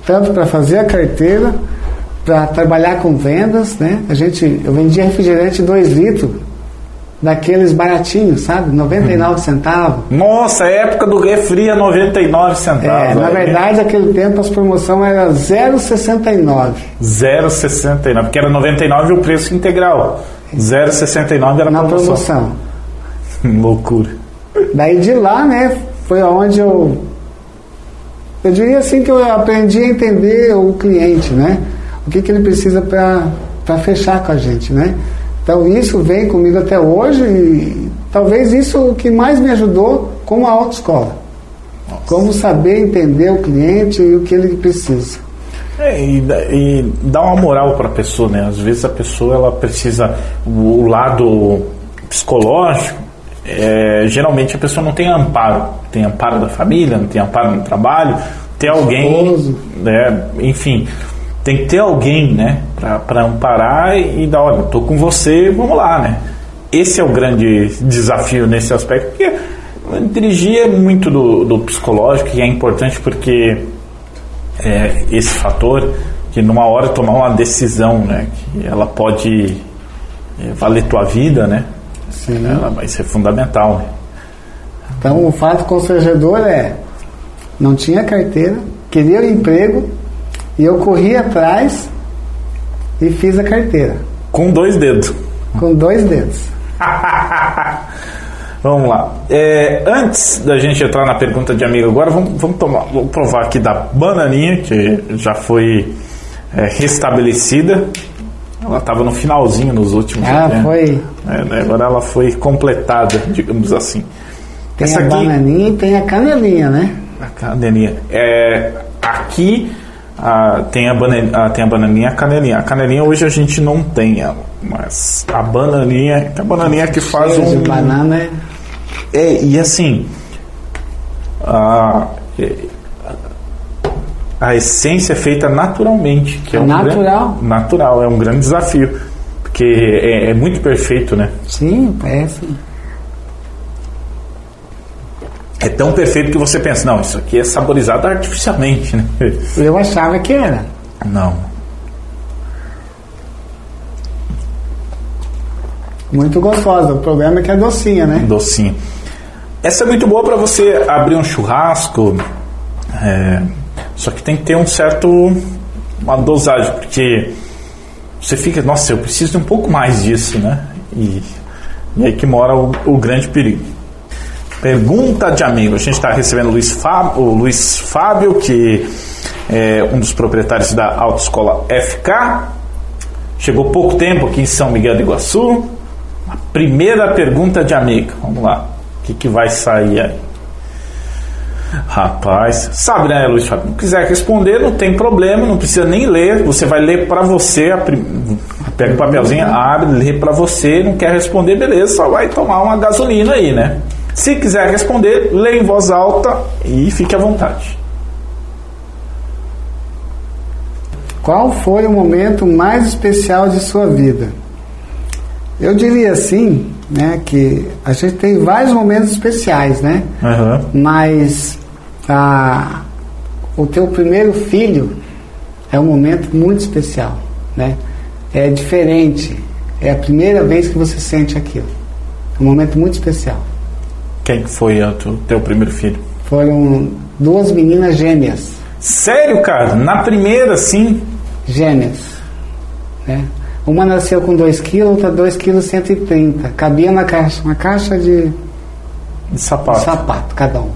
Speaker 2: Tanto para fazer a carteira, para trabalhar com vendas, né? A gente, eu vendia refrigerante 2 litros, daqueles baratinhos, sabe? 99 centavos.
Speaker 1: Nossa, época do refri a 99
Speaker 2: É,
Speaker 1: centavos.
Speaker 2: na
Speaker 1: aí.
Speaker 2: verdade, aquele tempo as promoções eram 0,69
Speaker 1: 0,69, porque era 99 o preço integral. 0,69 era
Speaker 2: na
Speaker 1: promoção.
Speaker 2: promoção.
Speaker 1: Loucura.
Speaker 2: Daí de lá, né, foi onde eu. Eu diria assim que eu aprendi a entender o cliente, né? O que, que ele precisa para fechar com a gente, né? Então isso vem comigo até hoje e talvez isso o que mais me ajudou como a autoescola. Como saber entender o cliente e o que ele precisa.
Speaker 1: É, e, dá- e dá uma moral para a pessoa, né? Às vezes a pessoa ela precisa o, o lado psicológico. é, geralmente a pessoa não tem amparo, tem amparo da família, não tem amparo no trabalho, tem alguém, né? Enfim, tem que ter alguém, né? Para amparar e, e dar, olha, tô com você, vamos lá, né? Esse é o grande desafio nesse aspecto, porque dirigir é muito do, do psicológico e é importante porque é, esse fator que numa hora tomar uma decisão, né, que ela pode é, valer tua vida, né,
Speaker 2: Sim.
Speaker 1: ela vai ser fundamental. Né?
Speaker 2: Então o fato constrangedor é não tinha carteira, queria o emprego e eu corri atrás e fiz a carteira
Speaker 1: Com dois dedos.
Speaker 2: com dois dedos.
Speaker 1: Vamos lá. É, antes da gente entrar na pergunta de amigo agora, vamos, vamos tomar, vamos provar aqui da bananinha que já foi é, restabelecida. Ela estava no finalzinho nos últimos.
Speaker 2: Ah,
Speaker 1: né?
Speaker 2: foi.
Speaker 1: É, né, agora ela foi completada, digamos assim.
Speaker 2: Tem
Speaker 1: Essa
Speaker 2: a
Speaker 1: aqui,
Speaker 2: bananinha e tem a canelinha, né?
Speaker 1: a canelinha. É, aqui ah, tem, a bana, ah, tem a bananinha e a canelinha. A canelinha hoje a gente não tem ela, mas a bananinha, a bananinha que faz
Speaker 2: Cheio
Speaker 1: um.
Speaker 2: banana é
Speaker 1: É, e assim. é, a essência é feita naturalmente. Que é,
Speaker 2: É
Speaker 1: um
Speaker 2: natural.
Speaker 1: grande- natural, é um grande desafio. Porque é, é muito perfeito, né?
Speaker 2: Sim, parece.
Speaker 1: É tão perfeito que você pensa, não, isso aqui é saborizado artificialmente, né?
Speaker 2: Eu achava que era.
Speaker 1: Não.
Speaker 2: Muito gostosa. O problema é que é docinha, né?
Speaker 1: docinho. Essa é muito boa para você abrir um churrasco, é, só que tem que ter um certo uma dosagem, porque você fica, nossa, eu preciso de um pouco mais disso, né? E, e aí que mora o, o grande perigo. Pergunta de amigo. A gente está recebendo o Luiz, Fá- o Luiz Fábio, que é um dos proprietários da Autoescola FK. Chegou pouco tempo aqui em São Miguel do Iguaçu. A primeira pergunta de amigo. Vamos lá. O que, que vai sair aí? Rapaz, sabe, né, Luiz Fábio? Não quiser responder, não tem problema, não precisa nem ler. Você vai ler para você, prim- pega o papelzinho, abre, lê para você. Não quer responder, beleza, só vai tomar uma gasolina aí, né? Se quiser responder, lê em voz alta e fique à vontade.
Speaker 2: Qual foi o momento mais especial de sua vida? Eu diria assim, né, que a gente tem vários momentos especiais, né?
Speaker 1: Aham.
Speaker 2: Mas a, o teu primeiro filho é um momento muito especial, né? É diferente. É a primeira vez que você sente aquilo. É um momento muito especial.
Speaker 1: Quem que foi o teu, teu primeiro filho?
Speaker 2: Foram duas meninas gêmeas,
Speaker 1: Sério, cara? Na primeira, sim?
Speaker 2: gêmeas, né? Uma nasceu com 2 kg, outra 2 kg 130. Cabia na caixa, uma caixa de
Speaker 1: De sapato.
Speaker 2: sapato cada uma.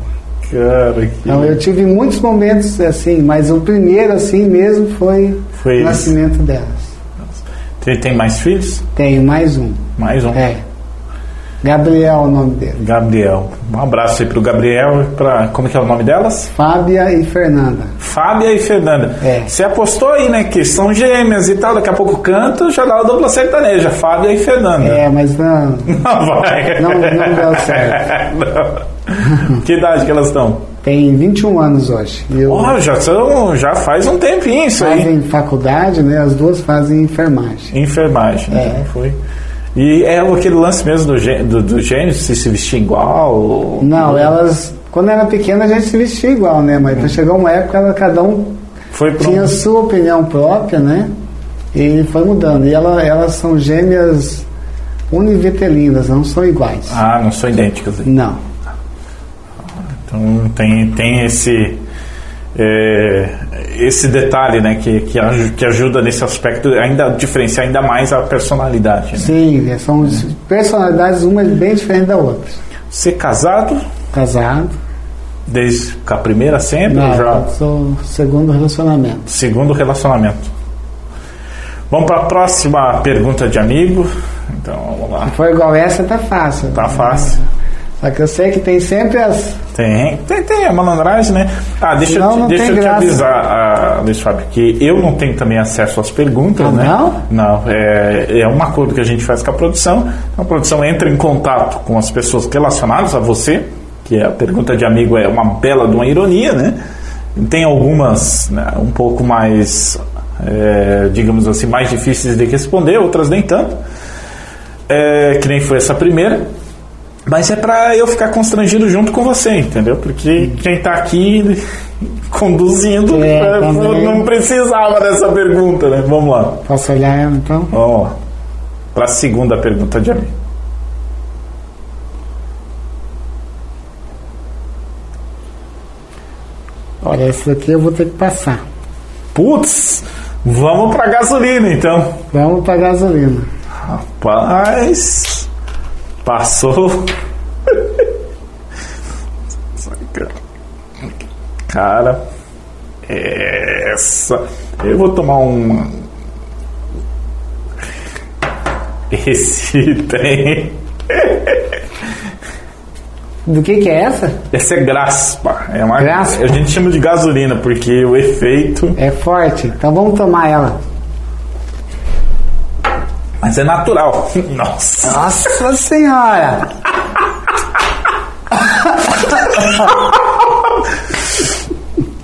Speaker 1: Cara, que...
Speaker 2: Então eu tive muitos momentos assim, mas o primeiro assim mesmo foi,
Speaker 1: Foi
Speaker 2: o nascimento delas.
Speaker 1: Tem, tem mais filhos?
Speaker 2: Tenho mais um.
Speaker 1: Mais um.
Speaker 2: É. Gabriel é o nome dele.
Speaker 1: Gabriel. Um abraço aí pro Gabriel e pra. Como que é o nome delas?
Speaker 2: Fábia e Fernanda.
Speaker 1: Fábia e Fernanda.
Speaker 2: É.
Speaker 1: Você apostou aí, né? Que são gêmeas e tal. Daqui a pouco canta, já dá a dupla sertaneja. Fábia e Fernanda.
Speaker 2: É, mas não.
Speaker 1: Não vai.
Speaker 2: Não- não deu certo.
Speaker 1: Não. Que idade que elas estão?
Speaker 2: Tem 21 anos hoje. Eu
Speaker 1: Ó, já, são, já faz um tempinho isso aí.
Speaker 2: fazem faculdade, né? As duas fazem enfermagem.
Speaker 1: Enfermagem.
Speaker 2: É.
Speaker 1: Então foi. E é aquele lance mesmo do, do, do gênio, se se vestir igual. ou-
Speaker 2: Não, elas. Quando era pequena a gente se vestia igual, né? Mas então chegou uma época ela, cada um
Speaker 1: Foi
Speaker 2: tinha sua opinião própria, né? E foi mudando. E ela, elas são gêmeas univitelinas, não são iguais.
Speaker 1: Ah, não são idênticas.
Speaker 2: Não.
Speaker 1: Então tem, tem esse é, esse detalhe, né, que, que, que ajuda nesse aspecto ainda diferenciar ainda mais a personalidade. Né?
Speaker 2: Sim, é, são personalidades uma bem diferente da outra.
Speaker 1: Ser casado
Speaker 2: Casado.
Speaker 1: desde a primeira sempre,
Speaker 2: Não,
Speaker 1: já
Speaker 2: sou segundo relacionamento.
Speaker 1: segundo relacionamento. Vamos para a próxima pergunta de amigo. Então vamos lá.
Speaker 2: Se for igual essa, tá fácil.
Speaker 1: Tá fácil.
Speaker 2: Só que eu sei que tem sempre as.
Speaker 1: Tem, tem, tem a malandragem, né? Ah, deixa,
Speaker 2: Senão
Speaker 1: eu,
Speaker 2: não
Speaker 1: deixa eu te avisar, ah, Luiz Fábio, que eu não tenho também acesso às perguntas,
Speaker 2: Ah,
Speaker 1: né?
Speaker 2: não?
Speaker 1: Não, é, é um acordo que a gente faz com a produção. A produção entra em contato com as pessoas relacionadas a você, que a pergunta de amigo é uma bela de uma ironia, né? Tem algumas né, um pouco mais, é, digamos assim, mais difíceis de responder, outras nem tanto. É, que nem foi essa primeira. Mas é pra eu ficar constrangido junto com você, entendeu? Porque quem tá aqui conduzindo
Speaker 2: É,
Speaker 1: é,
Speaker 2: também.
Speaker 1: não precisava dessa pergunta, né? Vamos lá.
Speaker 2: Posso olhar ela então?
Speaker 1: Vamos lá. Pra segunda pergunta de amigo.
Speaker 2: Olha, esse daqui eu vou ter que passar.
Speaker 1: Putz, vamos pra gasolina então.
Speaker 2: Vamos para gasolina.
Speaker 1: Rapaz, passou. Cara, essa. Eu vou tomar um. Esse tem.
Speaker 2: Do que que é essa?
Speaker 1: Essa é graspa. É uma,
Speaker 2: Graspa?
Speaker 1: A gente chama de gasolina porque o efeito.
Speaker 2: É forte. Então vamos tomar ela.
Speaker 1: Mas é natural. Nossa.
Speaker 2: Nossa senhora!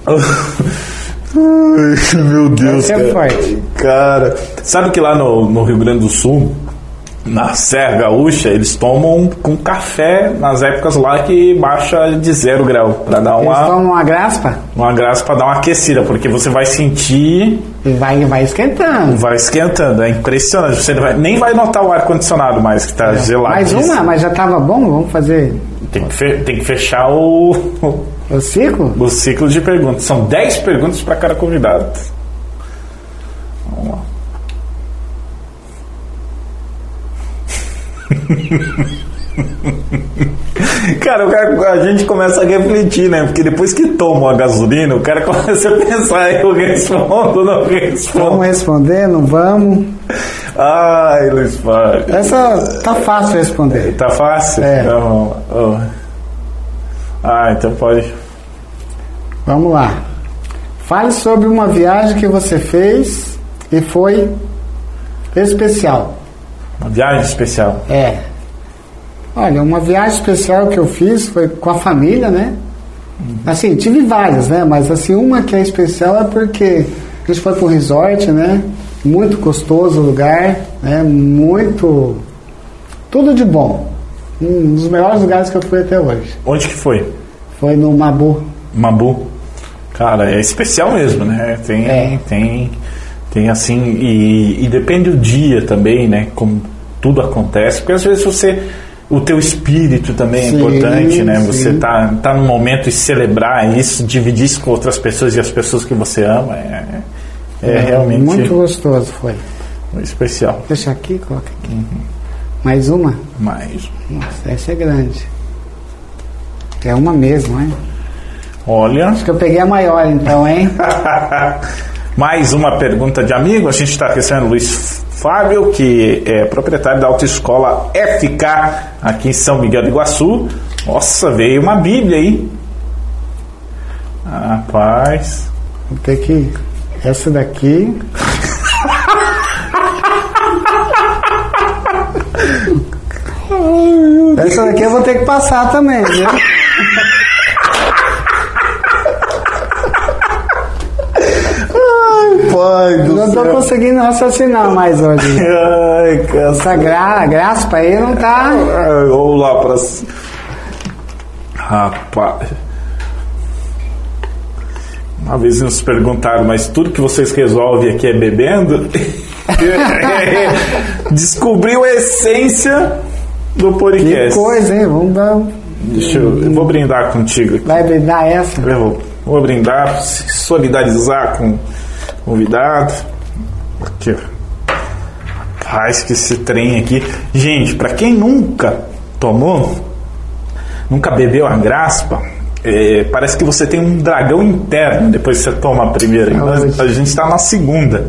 Speaker 1: Ai, meu Deus,
Speaker 2: Essa é
Speaker 1: cara.
Speaker 2: forte.
Speaker 1: Cara, sabe que lá no, no Rio Grande do Sul, na Serra Gaúcha, eles tomam com café nas épocas lá que baixa de zero grau, pra dar
Speaker 2: Eles
Speaker 1: uma,
Speaker 2: tomam uma graspa
Speaker 1: uma graça, pra dar uma aquecida, porque você vai sentir,
Speaker 2: e vai, vai esquentando.
Speaker 1: vai esquentando, é impressionante. Você vai- nem vai notar o ar-condicionado mais, que tá gelado.
Speaker 2: Mais uma, mas já tava bom, vamos fazer
Speaker 1: Tem que, fe- tem que fechar o,
Speaker 2: o ciclo?
Speaker 1: o ciclo de perguntas. São 10 perguntas para cada convidado. Vamos lá. Cara, cara- a gente começa a refletir, né? Porque depois que toma a gasolina, o cara começa a pensar, eu respondo, não respondo.
Speaker 2: Vamos responder, não vamos?
Speaker 1: Ai, Luiz Fábio.
Speaker 2: Essa tá fácil responder.
Speaker 1: Tá fácil?
Speaker 2: É.
Speaker 1: Então. Ó. Ah, então pode.
Speaker 2: Vamos lá. Fale sobre uma viagem que você fez e foi especial.
Speaker 1: Uma viagem especial.
Speaker 2: É. Olha, uma viagem especial que eu fiz foi com a família, né? Assim, tive várias, né? Mas assim, uma que é especial é porque a gente foi para um resort, né? Muito gostoso o lugar, né? Muito. Tudo de bom. Um dos melhores lugares que eu fui até hoje.
Speaker 1: Onde que foi?
Speaker 2: Foi no Mabu.
Speaker 1: Mabu. Cara, é especial mesmo, né? Tem,
Speaker 2: É.
Speaker 1: tem, tem assim, e, e depende do dia também, né? Como tudo acontece, porque às vezes você, o teu espírito também
Speaker 2: Sim,
Speaker 1: é importante, né? Você
Speaker 2: sim.
Speaker 1: tá, tá num momento e celebrar isso, dividir isso com outras pessoas e as pessoas que você ama, é, é, realmente
Speaker 2: Muito gostoso foi.
Speaker 1: especial.
Speaker 2: Deixa aqui, coloca aqui. Mais uma?
Speaker 1: Mas,
Speaker 2: Nossa, essa é grande. É uma mesmo, hein?
Speaker 1: olha,
Speaker 2: Acho que eu peguei a maior então, hein?
Speaker 1: Mais uma pergunta de amigo. A gente está recebendo o Luiz Fábio, que é proprietário da autoescola FK aqui em São Miguel do Iguaçu. Nossa, veio uma Bíblia aí. Rapaz.
Speaker 2: Vou ter que. Essa daqui. Essa daqui eu vou ter que passar também, viu?
Speaker 1: Pai
Speaker 2: Eu não tô conseguindo raciocinar mais hoje.
Speaker 1: Ai, cara.
Speaker 2: Essa gra, graspa aí não tá.
Speaker 1: Vamos lá para. Rapaz. Uma vez nos perguntaram, mas tudo que vocês resolvem aqui é bebendo? Descobriu a essência do
Speaker 2: Que
Speaker 1: podcast.
Speaker 2: coisa, hein? Vamos dar.
Speaker 1: Deixa eu, eu vou brindar contigo aqui.
Speaker 2: Vai dar essa.
Speaker 1: Eu vou, vou brindar, solidarizar com convidado. Aqui. Rapaz, que esse trem aqui. Gente, pra quem nunca tomou, nunca bebeu a graspa, é, parece que você tem um dragão interno depois que você toma a primeira. Mas a gente está na segunda.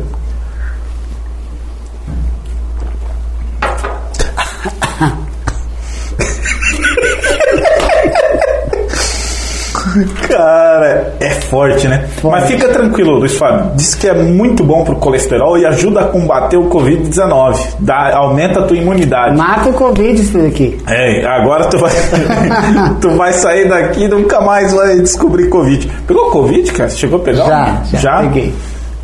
Speaker 1: Cara, é forte, né? Mas fica tranquilo, Luiz Fábio. Diz que é muito bom pro colesterol e ajuda a combater o Covid-19. Dá- Aumenta a tua imunidade.
Speaker 2: Mata o Covid isso daqui.
Speaker 1: É, agora tu vai, tu vai sair daqui e nunca mais vai descobrir Covid. Pegou Covid, cara? Chegou a pegar?
Speaker 2: Já, já peguei.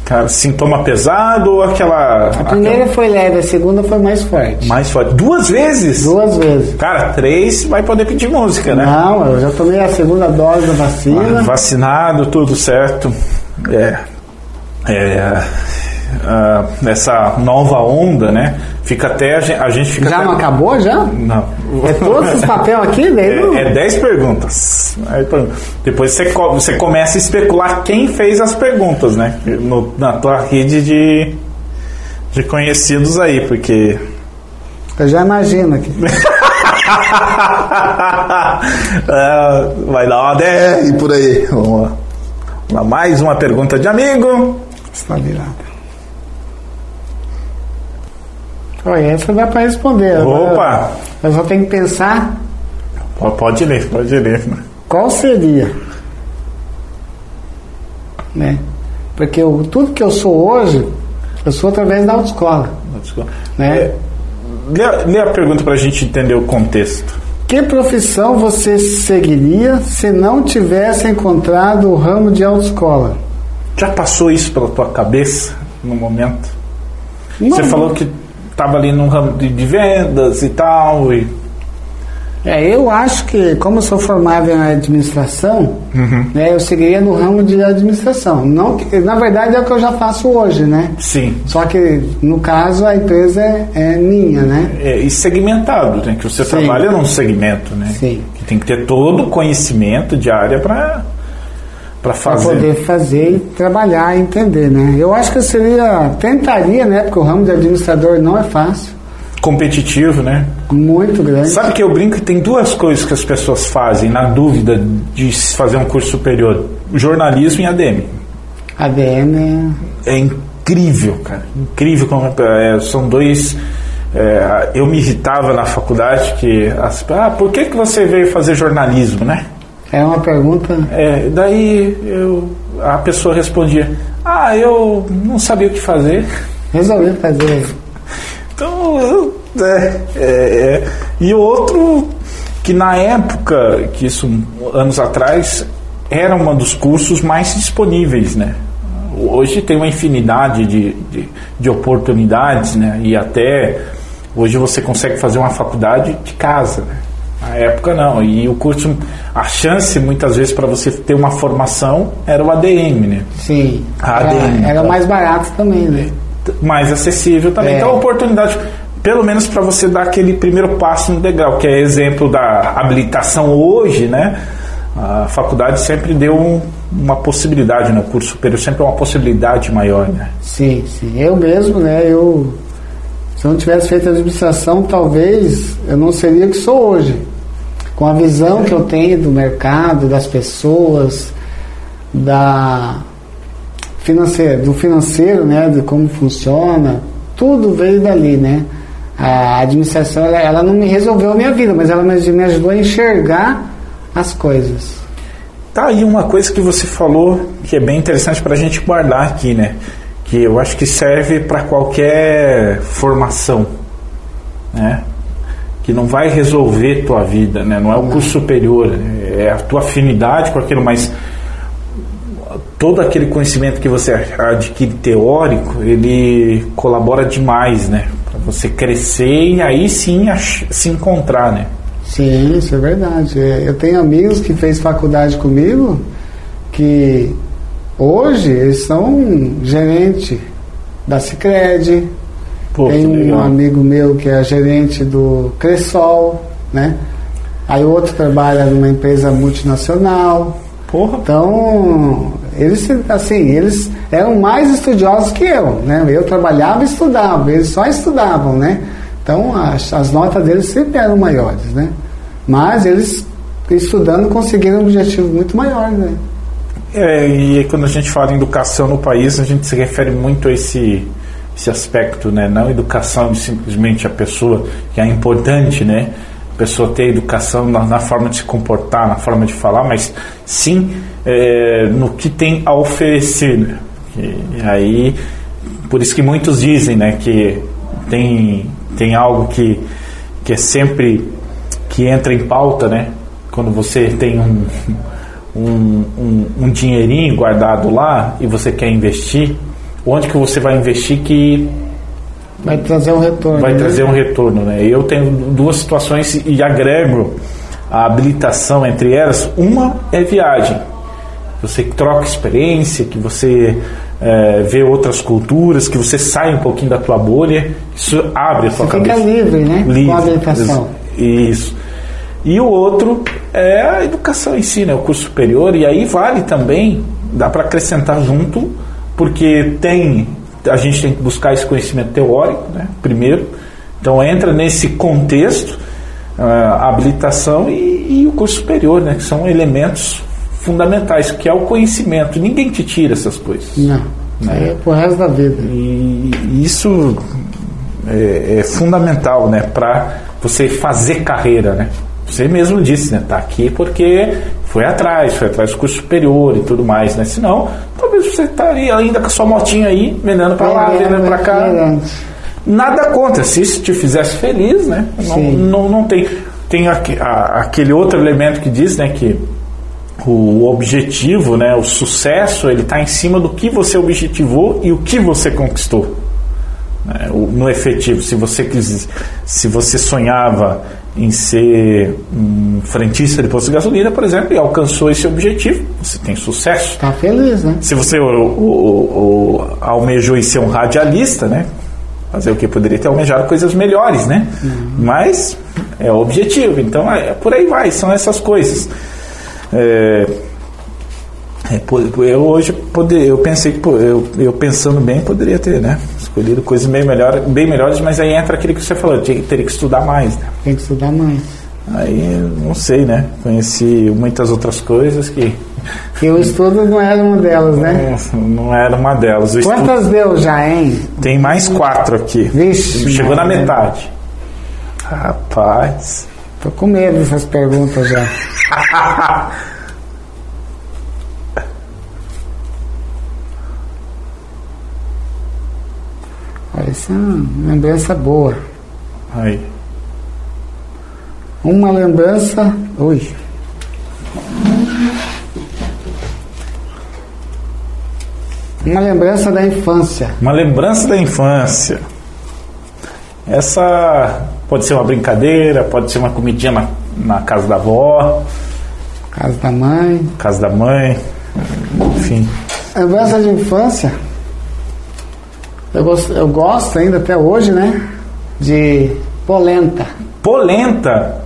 Speaker 1: Cara, sintoma pesado ou aquela.
Speaker 2: A primeira foi leve, a segunda foi mais forte.
Speaker 1: Mais forte. Duas vezes?
Speaker 2: Duas vezes.
Speaker 1: Cara, três vai poder pedir música, né?
Speaker 2: Não, eu já tomei a segunda dose da vacina.
Speaker 1: Vacinado, tudo certo. É. É. essa nova onda, né? Fica até. A gente, a gente fica.
Speaker 2: Já
Speaker 1: até-
Speaker 2: não acabou, já?
Speaker 1: Não.
Speaker 2: É todos os papéis aqui, não-
Speaker 1: É, é 10 perguntas. Aí, Depois você, você começa a especular quem fez as perguntas, né? No- na tua rede de, de conhecidos aí, porque.
Speaker 2: Eu já imagino aqui.
Speaker 1: Ah, vai dar uma 10 por aí. Vamos lá. Mais uma pergunta de amigo.
Speaker 2: Está virada. Olha, essa dá para responder.
Speaker 1: Opa!
Speaker 2: Eu só tenho que pensar
Speaker 1: Pode ler, pode ler.
Speaker 2: qual seria. Né? Porque eu- tudo que eu sou hoje, eu sou através da autoescola. Né?
Speaker 1: Lê, a- lê a pergunta pra gente entender o contexto.
Speaker 2: Que profissão você seguiria se não tivesse encontrado o ramo de autoescola?
Speaker 1: Já passou isso pela tua cabeça no momento?
Speaker 2: Não.
Speaker 1: Você falou que estava ali no ramo de, de vendas e tal. E...
Speaker 2: É, eu acho que, como eu sou formado em administração, né, eu seguiria no ramo de administração. Não que, na verdade é o que eu já faço hoje, né?
Speaker 1: Sim.
Speaker 2: Só que, no caso, a empresa é, é minha, né?
Speaker 1: É, e segmentado, né? Que você
Speaker 2: Sim.
Speaker 1: trabalha num segmento, né?
Speaker 2: Sim.
Speaker 1: Que tem que ter todo o conhecimento de área para para fazer.
Speaker 2: poder fazer e trabalhar e entender, né? Eu acho que eu seria, tentaria, né? Porque o ramo de administrador não é fácil,
Speaker 1: Competitivo, né?
Speaker 2: muito grande.
Speaker 1: Sabe que eu brinco que tem duas coisas que as pessoas fazem na dúvida de fazer um curso superior: jornalismo e ADM.
Speaker 2: ADM
Speaker 1: É incrível, cara. Incrível como é, são dois. é, eu me irritava na faculdade que as, ah, por que que você veio fazer jornalismo, né?
Speaker 2: É uma pergunta.
Speaker 1: É, daí eu, a pessoa respondia: Ah, eu não sabia o que fazer.
Speaker 2: Resolvi fazer.
Speaker 1: Então, eu- é, é, e o outro que na época, que isso anos atrás, era um dos cursos mais disponíveis, né? Hoje tem uma infinidade de, de, de oportunidades, né? E até hoje você consegue fazer uma faculdade de casa, né? Na época não. E o curso, a chance muitas vezes para você ter uma formação era o ADM, né?
Speaker 2: Sim.
Speaker 1: ADM,
Speaker 2: Era, era
Speaker 1: tá.
Speaker 2: mais barato também, né?
Speaker 1: mais acessível também.
Speaker 2: É.
Speaker 1: Então, a oportunidade, pelo menos para você dar aquele primeiro passo no degrau, que é exemplo da habilitação hoje, né? A faculdade sempre deu um- uma possibilidade, né? O curso superior sempre é uma possibilidade maior, né?
Speaker 2: Sim, sim. Eu mesmo, né? Eu, se eu não tivesse feito administração, talvez eu não seria o que sou hoje. Com a visão que eu tenho do mercado, das pessoas, da financeiro, do financeiro, né? De como funciona, tudo veio dali, né? A administração, ela, ela não me resolveu a minha vida, mas ela me, ajudou a enxergar as coisas.
Speaker 1: Tá aí uma coisa que você falou que é bem interessante para a gente guardar aqui, né? Que eu acho que serve para qualquer formação, né? Que não vai resolver tua vida, né? Não é o curso superior, é a tua afinidade com aquilo, mas todo aquele conhecimento que você adquire teórico, ele colabora demais, né? Para você crescer e aí sim se encontrar, né?
Speaker 2: Sim, isso é verdade. É, Eu tenho amigos que fez faculdade comigo que hoje eles são gerente da Cicred.
Speaker 1: Pô,
Speaker 2: Tem um
Speaker 1: legal.
Speaker 2: amigo meu que é gerente do Cressol, né? Aí o outro trabalha numa empresa multinacional.
Speaker 1: Porra,
Speaker 2: Então, eles assim, eles eram mais estudiosos que eu, né? Eu trabalhava e estudava, eles só estudavam, né? Então, as, as notas deles sempre eram maiores, né? Mas eles estudando conseguiram um objetivo muito maior, né?
Speaker 1: É, e quando a gente fala em educação no país, a gente se refere muito a esse, esse aspecto, né? Não educação de simplesmente a pessoa, que é importante, né? A pessoa ter educação na, na forma de se comportar, na forma de falar, mas sim é, no que tem a oferecer, né? E, e aí, por isso que muitos dizem, né? Que tem, tem algo que, que é sempre que entra em pauta, né? Quando você tem um, um, um, um dinheirinho guardado lá e você quer investir, onde que você vai investir que
Speaker 2: Vai trazer um retorno.
Speaker 1: vai
Speaker 2: né?
Speaker 1: trazer um retorno, né? Eu tenho duas situações e agrego a habilitação entre elas. Uma é viagem. Você troca experiência, que você eh, vê outras culturas, que você sai um pouquinho da tua bolha, isso abre a tua
Speaker 2: Você fica
Speaker 1: cabeça.
Speaker 2: livre, né? Com a habilitação.
Speaker 1: Isso. E o outro é a educação em si, né? o curso superior, e aí vale também, dá para acrescentar junto, porque tem, a gente tem que buscar esse conhecimento teórico, né? primeiro, então entra nesse contexto ah, a habilitação e, e o curso superior, né? que são elementos fundamentais, que é o conhecimento, ninguém te tira essas coisas.
Speaker 2: Não. Aí é pro resto da vida.
Speaker 1: E isso é, é fundamental, né, para você fazer carreira, né? Você mesmo disse, né, tá aqui porque foi atrás, foi atrás do curso superior e tudo mais, né? Senão, talvez você estaria ainda com a sua motinha aí, vendendo para lá, vendendo para cá.
Speaker 2: Verdade.
Speaker 1: Nada contra, se isso te fizesse feliz, né? Não, não, não tem. Tem aquele outro elemento que diz, né, que o objetivo, né, o sucesso, ele está em cima do que você objetivou e o que você conquistou. Né, no efetivo, se você quis, se você sonhava em ser um frentista de posto de gasolina, por exemplo, e alcançou esse objetivo, você tem sucesso.
Speaker 2: Tá feliz, né?
Speaker 1: Se você o, o- o- almejou em ser um radialista, né? Fazer o que poderia ter almejado coisas melhores, né? Mas é o objetivo. Então é, por aí vai, são essas coisas. É, é, eu hoje poder, eu pensei que eu, eu pensando bem poderia ter, né? Escolhido coisas bem, melhor, bem melhores, mas aí entra aquilo que você falou, teria que estudar mais, né?
Speaker 2: Tem que estudar mais.
Speaker 1: Aí não sei, né? Conheci muitas outras coisas que
Speaker 2: E o estudo não era uma delas, né?
Speaker 1: não, não era uma delas. O estudo-
Speaker 2: Quantas deu já, hein?
Speaker 1: Tem mais quatro aqui.
Speaker 2: Vixe,
Speaker 1: Chegou na metade. Rapaz.
Speaker 2: Tô com medo dessas perguntas já. Isso é uma lembrança boa.
Speaker 1: Aí.
Speaker 2: Uma lembrança. Ui. Uma lembrança da infância.
Speaker 1: Uma lembrança da infância. Essa pode ser uma brincadeira, pode ser uma comidinha na, na casa da avó,
Speaker 2: Casa da mãe.
Speaker 1: casa da mãe. Enfim.
Speaker 2: Lembrança de infância. Eu gosto, eu gosto ainda até hoje, né? De polenta.
Speaker 1: Polenta.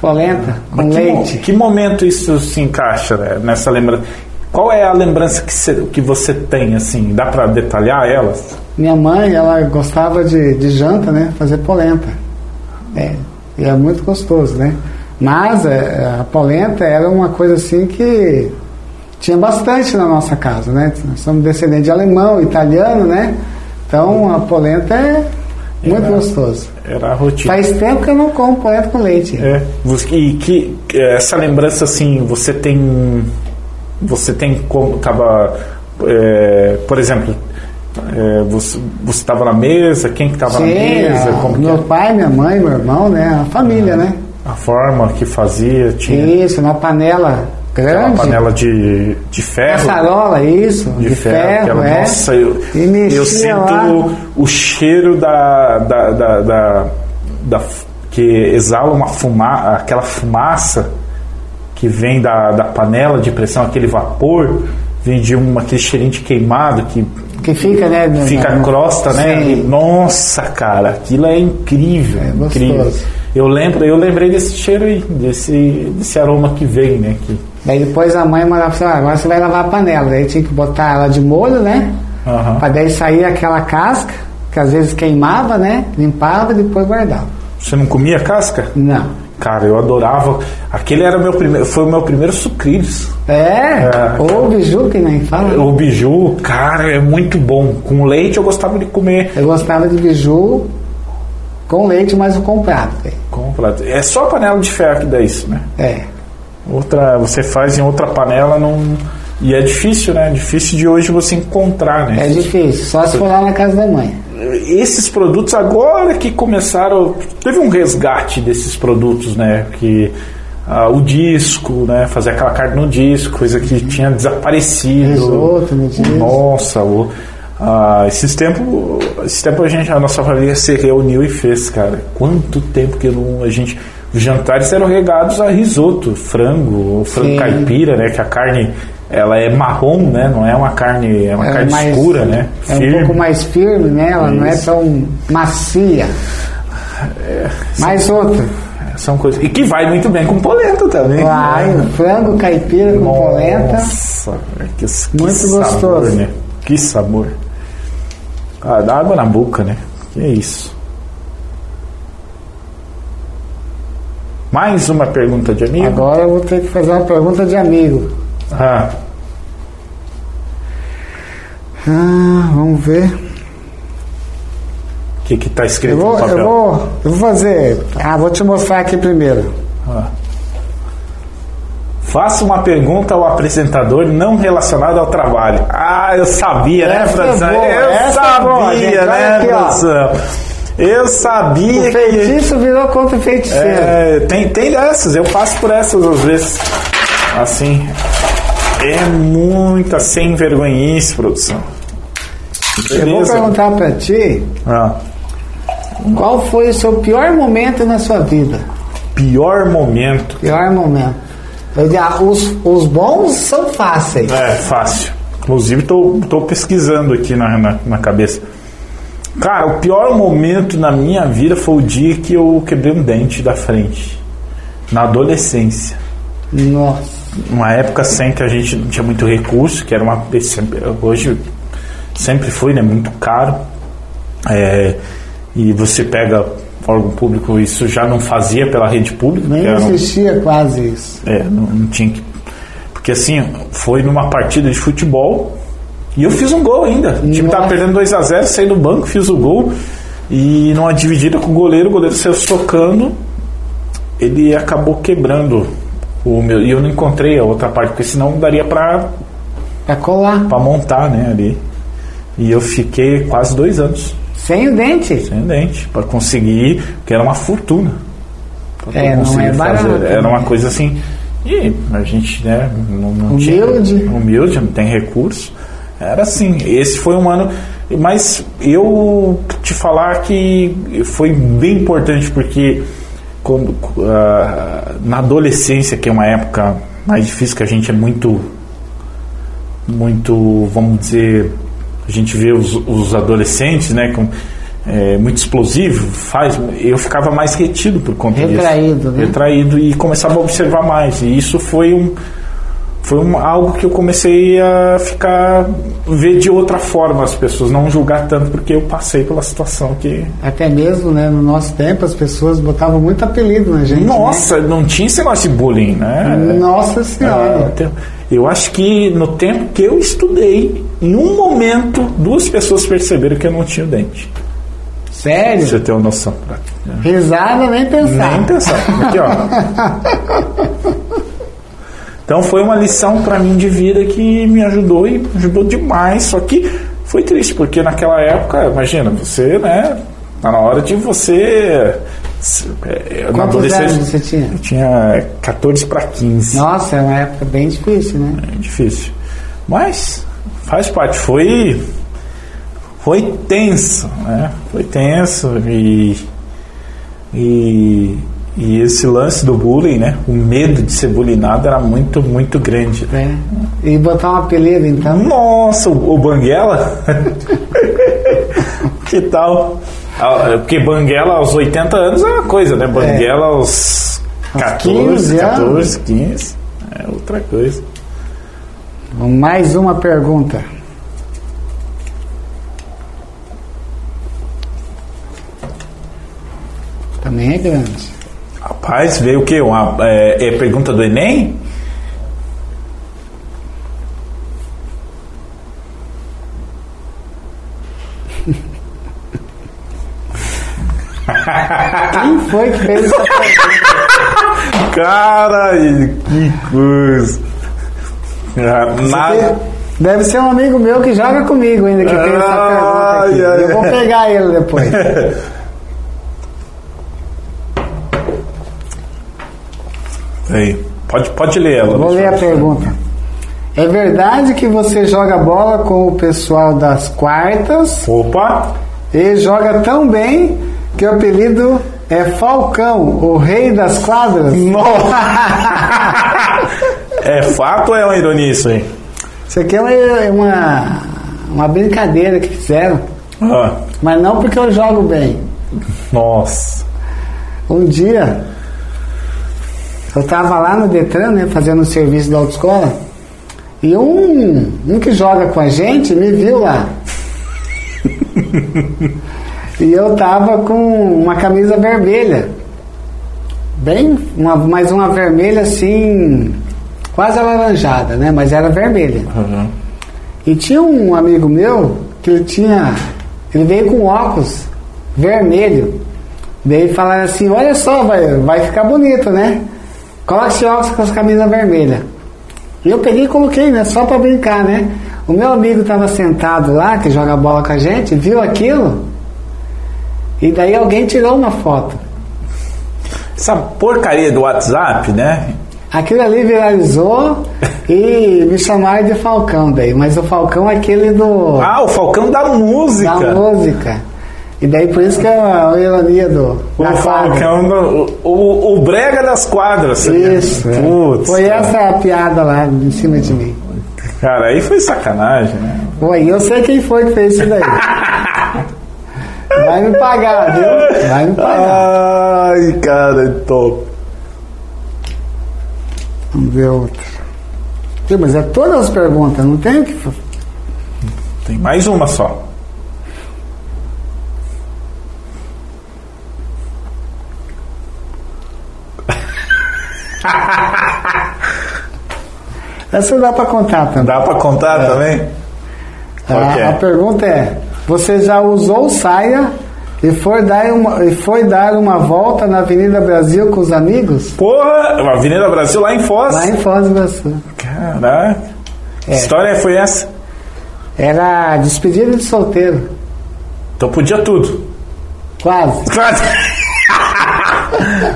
Speaker 2: Polenta com
Speaker 1: que, mo-
Speaker 2: leite.
Speaker 1: que momento isso se encaixa né, nessa lembrança? Qual é a lembrança que você, que você tem, assim? Dá pra detalhar elas?
Speaker 2: Minha mãe, ela gostava de, de janta, né? Fazer polenta. É, e é muito gostoso, né? Mas é, a polenta era uma coisa assim que tinha bastante na nossa casa, né? Nós somos descendentes de alemão, italiano, né? Então a polenta é muito
Speaker 1: Era-
Speaker 2: gostoso.
Speaker 1: Era a rotina.
Speaker 2: Faz tempo que eu não como polenta com leite.
Speaker 1: É. E que essa lembrança assim, você tem você tem como tava é, por exemplo, é, você estava na mesa, quem que estava na mesa,
Speaker 2: a- meu pai, minha mãe, meu irmão, né? A família, né?
Speaker 1: a forma que fazia, tinha
Speaker 2: Isso, uma panela
Speaker 1: aquela
Speaker 2: grande.
Speaker 1: panela de, de ferro.
Speaker 2: Caçarola, isso,
Speaker 1: de, ferro, aquela-
Speaker 2: é.
Speaker 1: nossa, eu, eu sinto
Speaker 2: lá.
Speaker 1: o cheiro da, da, da, da- da que exala uma fuma, aquela fumaça que vem da, da panela de pressão, aquele vapor, vem de um, aquele cheirinho de queimado que
Speaker 2: Que fica, né?
Speaker 1: fica a crosta, né? E, nossa, cara, aquilo é incrível,
Speaker 2: É
Speaker 1: incrível. Eu lembro, eu lembrei desse cheiro aí, desse, desse aroma que vem, né? Que,
Speaker 2: Daí depois a mãe mandava assim, ah, agora você vai lavar a panela. Daí tinha que botar ela de molho, né?
Speaker 1: Aham.
Speaker 2: Pra daí sair aquela casca, que às vezes queimava, né? Limpava e depois guardava.
Speaker 1: Você não comia casca?
Speaker 2: Não.
Speaker 1: Cara, eu adorava. Aquele era o meu primeiro, foi o meu primeiro sucrilhos.
Speaker 2: É,
Speaker 1: É.
Speaker 2: ou biju que nem fala.
Speaker 1: O biju, cara, é muito bom. Com leite eu gostava de comer.
Speaker 2: Eu gostava de biju com leite, mas o comprado. velho.
Speaker 1: Completo. É só panela de ferro que dá isso, né?
Speaker 2: É.
Speaker 1: Outra, você faz em outra panela, não. E é difícil, né? Difícil de hoje você encontrar, né?
Speaker 2: É difícil, só se for lá na casa da mãe.
Speaker 1: esses produtos agora que começaram teve um resgate desses produtos né que ah, o disco né fazer aquela carne no disco coisa que tinha desaparecido
Speaker 2: Risoto no disco.
Speaker 1: nossa o, ah, esses tempos esse tempo a gente a nossa família se reuniu e fez cara quanto tempo que não, a gente os jantares eram regados a risoto frango frango
Speaker 2: Sim.
Speaker 1: caipira né que a carne ela é marrom né não é uma carne é uma
Speaker 2: é
Speaker 1: carne
Speaker 2: mais-
Speaker 1: escura né
Speaker 2: É um
Speaker 1: Firme.
Speaker 2: pouco mais firme, né? Ela não é
Speaker 1: Isso.
Speaker 2: tão macia. Mais outra.
Speaker 1: São coisas. E que vai muito bem com polenta também.
Speaker 2: Vai, frango caipira com polenta.
Speaker 1: Nossa, que, que
Speaker 2: Muito
Speaker 1: sabor,
Speaker 2: gostoso.
Speaker 1: né? Que sabor. Ah, dá água na boca, né? Que é isso. Mais uma pergunta de amigo?
Speaker 2: Agora eu vou ter que fazer uma pergunta de amigo.
Speaker 1: Ah,
Speaker 2: Ah, vamos ver.
Speaker 1: o que que tá escrito
Speaker 2: Eu vou,
Speaker 1: no papel?
Speaker 2: eu vou, eu vou fazer. Ah, vou te mostrar aqui primeiro.
Speaker 1: Ah. Faça uma pergunta ao apresentador não relacionada ao trabalho. Ah, eu sabia, né,
Speaker 2: Essa é
Speaker 1: produção?
Speaker 2: boa,
Speaker 1: eu
Speaker 2: essa é
Speaker 1: sabia.
Speaker 2: Olha
Speaker 1: né, produção? Eu sabia
Speaker 2: O
Speaker 1: que.
Speaker 2: feitiço virou contra o feiticeiro.
Speaker 1: É, tem, tem dessas, eu passo por essas às vezes. assim, é muita sem vergonhice, produção.
Speaker 2: Eu vou
Speaker 1: Beleza.
Speaker 2: perguntar pra ti
Speaker 1: Ah,
Speaker 2: qual foi o seu pior momento na sua vida.
Speaker 1: pior momento.
Speaker 2: Pior momento. Os, os bons são fáceis.
Speaker 1: É, fácil. Inclusive, tô pesquisando aqui na, na, na cabeça. Cara, o pior momento na minha vida foi o dia que eu quebrei um dente da frente. Na adolescência.
Speaker 2: Nossa.
Speaker 1: Uma época sem que a gente não tinha muito recurso, que era uma. Hoje sempre foi, né? Muito caro. É, e você pega órgão público, isso já não fazia pela rede pública.
Speaker 2: Nem
Speaker 1: era um-
Speaker 2: existia quase isso.
Speaker 1: é, não, não tinha que. Porque assim, foi numa partida de futebol e eu fiz um gol ainda. O time tava
Speaker 2: Nossa.
Speaker 1: perdendo 2x0, saí do banco, fiz o gol. E numa dividida com o goleiro, o goleiro saiu tocando, ele acabou quebrando o meu. E eu não encontrei a outra parte, porque senão daria pra,
Speaker 2: Pra colar.
Speaker 1: pra montar, né, ali. E eu fiquei quase dois anos
Speaker 2: Sem o dente.
Speaker 1: sem dente, pra conseguir, porque era uma fortuna.
Speaker 2: É, não é barato,
Speaker 1: Era uma
Speaker 2: né?
Speaker 1: coisa assim. E a gente, né, não, não
Speaker 2: Humilde.
Speaker 1: tinha. Humilde, não tem recurso. Era assim. Esse foi um ano. Mas eu te falar que foi bem importante porque quando, ah, na adolescência, que é uma época mais difícil, que a gente é muito. Muito, vamos dizer, a gente vê os, os adolescentes, né, com, é, muito explosivo, faz, eu ficava mais retido por conta
Speaker 2: Retraído,
Speaker 1: disso.
Speaker 2: né?
Speaker 1: Retraído e começava a observar mais. E isso foi um foi um, algo que eu comecei a ficar ver de outra forma as pessoas, não julgar tanto porque eu passei pela situação que
Speaker 2: Até mesmo, né, no nosso tempo, as pessoas botavam muito apelido na gente.
Speaker 1: nossa, não tinha esse negócio de bullying, né?
Speaker 2: né? Nossa
Speaker 1: É,
Speaker 2: Senhora.
Speaker 1: então, eu acho que no tempo que eu estudei, em um momento, duas pessoas perceberam que eu não tinha o dente.
Speaker 2: Sério?
Speaker 1: Você ter uma noção.
Speaker 2: Risada nem pensar.
Speaker 1: Nem pensar. Aqui, ó. Então foi uma lição pra mim de vida que me ajudou e ajudou demais. Só que foi triste, porque naquela época, imagina, você, né? Tá na hora de você. é, Na adolescência.
Speaker 2: anos você tinha?
Speaker 1: Eu tinha 14 para 15.
Speaker 2: Nossa, é uma época bem difícil, né?
Speaker 1: É difícil. Mas faz parte. Foi. Foi tenso, né? Foi tenso e. E. E esse lance do bullying, né? O medo de ser bullyingado era muito, muito grande.
Speaker 2: É. E botar um apelido, então.
Speaker 1: Nossa, o, o Banguela? que tal? Ah, Porque Banguela aos 80 anos é uma coisa, né? Banguela aos 14,
Speaker 2: 15 anos.
Speaker 1: 14, 15 é outra coisa.
Speaker 2: Mais uma pergunta. Também é grande.
Speaker 1: Rapaz, veio o quê? Uma, é, é pergunta do Enem?
Speaker 2: Quem foi que fez essa pergunta?
Speaker 1: Cara, que coisa. Ah, Nada.
Speaker 2: Deve ser um amigo meu que joga comigo ainda que fez essa pergunta aqui.
Speaker 1: Ai, ai,
Speaker 2: Eu vou pegar ele depois.
Speaker 1: Aí, pode, pode ler ela.
Speaker 2: Vou ler a pergunta. É verdade que você joga bola com o pessoal das quartas
Speaker 1: Opa!
Speaker 2: e joga tão bem que o apelido é Falcão, o rei das quadras?
Speaker 1: É fato ou é uma ironia isso aí?
Speaker 2: Isso aqui é uma, uma, uma brincadeira que fizeram,
Speaker 1: Ah,
Speaker 2: mas não porque eu jogo bem.
Speaker 1: nossa.
Speaker 2: Um dia, eu tava lá no Detran, né, fazendo o serviço da autoescola, e um, um que joga com a gente me viu lá. e eu tava com uma camisa vermelha. Bem, uma, mas uma vermelha assim, quase alaranjada, né? Mas era vermelha.
Speaker 1: Uhum.
Speaker 2: E tinha um amigo meu que ele tinha. Ele veio com óculos vermelho. Daí falaram assim, olha só, vai, vai ficar bonito, né? Coloca esse óculos com as camisas vermelhas. E eu peguei e coloquei, né? Só pra brincar, né? O meu amigo tava sentado lá, que joga bola com a gente, viu aquilo. E daí alguém tirou uma foto.
Speaker 1: Essa porcaria do WhatsApp, né?
Speaker 2: Aquilo ali viralizou e me chamaram de Falcão daí, mas o Falcão é aquele do.
Speaker 1: Ah, o Falcão da música.
Speaker 2: Da música. E daí por isso que é a ironia do.
Speaker 1: O Falcão, do, o, o Brega das quadras.
Speaker 2: Isso. É. Putz, foi cara. essa a piada lá em cima de mim.
Speaker 1: Cara, aí foi sacanagem, né?
Speaker 2: Foi, eu sei quem foi que fez isso daí. Vai me pagar, viu? Vai me pagar.
Speaker 1: Ai, cara, top.
Speaker 2: Vamos ver outra. Mas é todas as perguntas, não tem o que.
Speaker 1: Tem mais uma só.
Speaker 2: Essa dá para contar também.
Speaker 1: Dá para contar é. também?
Speaker 2: A, é? a, pergunta é: você já usou saia e foi, dar uma, e foi dar uma volta na Avenida Brasil com os amigos?
Speaker 1: Porra! Avenida Brasil lá em Foz?
Speaker 2: Lá em Foz do Iguaçu.
Speaker 1: Caraca! É. História foi essa?
Speaker 2: Era despedida de solteiro.
Speaker 1: Então podia tudo.
Speaker 2: Quase.
Speaker 1: Quase.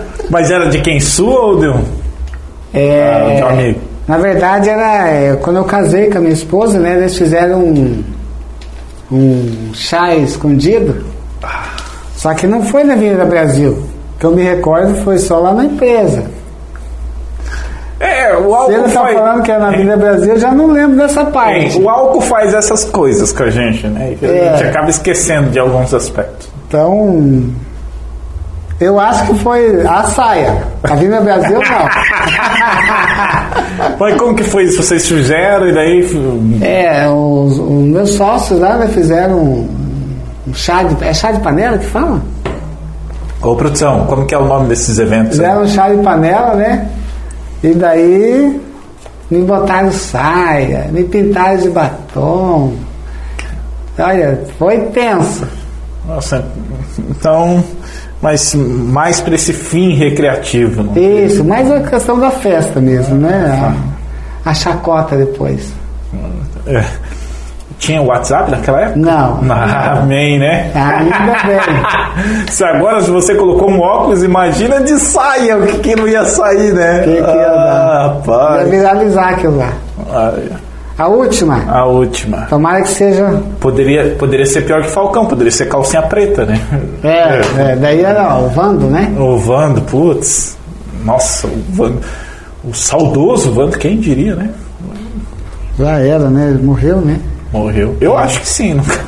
Speaker 1: Mas era de quem sua ou de um?
Speaker 2: É, ah, de um amigo? Na verdade, era é, quando eu casei com a minha esposa, né? Eles fizeram um, um chá escondido. Só que não foi na Avenida Brasil. Que eu me recordo foi só lá na empresa.
Speaker 1: É, o álcool
Speaker 2: Se ele está faz... falando que é na Avenida Brasil, eu já não lembro dessa parte.
Speaker 1: É, o álcool faz essas coisas com a gente, né? A é. gente acaba esquecendo de alguns aspectos.
Speaker 2: Então, eu acho que foi a saia. A Avenida Brasil não.
Speaker 1: Mas como que foi isso? Vocês fizeram e daí.
Speaker 2: É, os, os meus sócios lá né, fizeram um, um chá de. É chá de panela que fala?
Speaker 1: Ô produção, como que é o nome desses eventos?
Speaker 2: Fizeram um chá de panela, né? E daí me botaram saia, me pintaram de batom. Olha, foi tenso.
Speaker 1: Nossa, então mas mais para esse fim recreativo.
Speaker 2: Não? Isso, mais a questão da festa mesmo, né? A, a chacota depois.
Speaker 1: É. Tinha WhatsApp naquela época?
Speaker 2: Não.
Speaker 1: Ah, amém, né?
Speaker 2: Ainda bem.
Speaker 1: se agora se você colocou um óculos, imagina de saia, o que, que não ia sair, né?
Speaker 2: O que, que ia ah, dar? Rapaz. Ia viralizar aquilo lá. Ah, a última?
Speaker 1: A última.
Speaker 2: Tomara que seja.
Speaker 1: Poderia, poderia ser pior que Falcão, poderia ser calcinha preta, né?
Speaker 2: É, é daí era o Vando, né?
Speaker 1: O Vando, putz. Nossa, o Vando. O saudoso Vando, quem diria, né?
Speaker 2: Já era, né? Ele morreu, né?
Speaker 1: Morreu. Eu acho que sim. Nunca...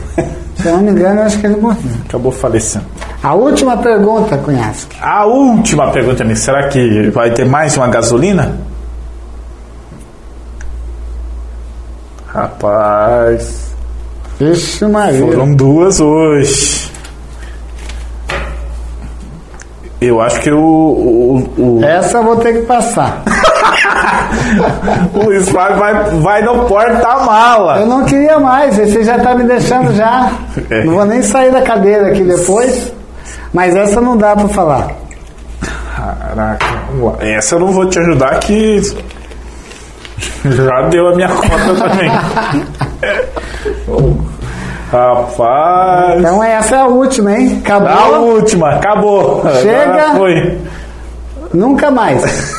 Speaker 2: Se eu não me engano, eu acho que ele morreu.
Speaker 1: Acabou falecendo.
Speaker 2: A última pergunta, Cunhasque.
Speaker 1: A última pergunta, amigo. Será que vai ter mais uma gasolina? Rapaz.
Speaker 2: Vixe Maria.
Speaker 1: Foram duas hoje. Eu acho que o. o, o...
Speaker 2: Essa eu vou ter que passar.
Speaker 1: o Luiz Flávio vai, vai no porta-mala.
Speaker 2: Eu não queria mais, você já está me deixando já. É. Não vou nem sair da cadeira aqui depois. Mas essa não dá para falar.
Speaker 1: Caraca, essa eu não vou te ajudar que já deu a minha conta também. Rapaz.
Speaker 2: Então essa é a última, hein? Acabou.
Speaker 1: A última, acabou.
Speaker 2: Chega.
Speaker 1: Foi.
Speaker 2: Nunca mais.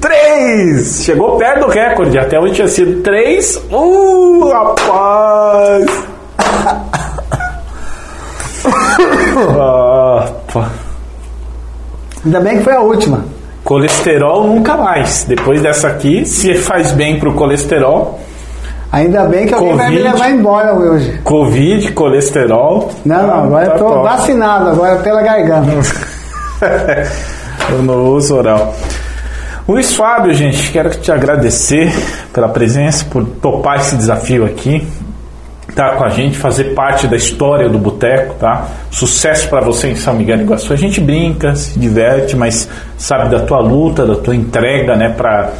Speaker 1: três! Chegou perto do recorde. Até hoje tinha sido três. Uh, rapaz!
Speaker 2: Ainda bem que foi a última.
Speaker 1: Colesterol nunca mais. Depois dessa aqui, se faz bem pro colesterol.
Speaker 2: Ainda bem que alguém COVID, vai me levar embora hoje.
Speaker 1: Covid, colesterol.
Speaker 2: Não, não, agora tá eu tô top. vacinado, agora pela garganta.
Speaker 1: eu não uso oral. Luiz Fábio, gente, quero te agradecer pela presença, por topar esse desafio aqui estar tá com a gente, fazer parte da história do boteco, tá? Sucesso para você em São Miguel do Iguaçu. A gente brinca, se diverte, mas sabe da tua luta, da tua entrega, né, para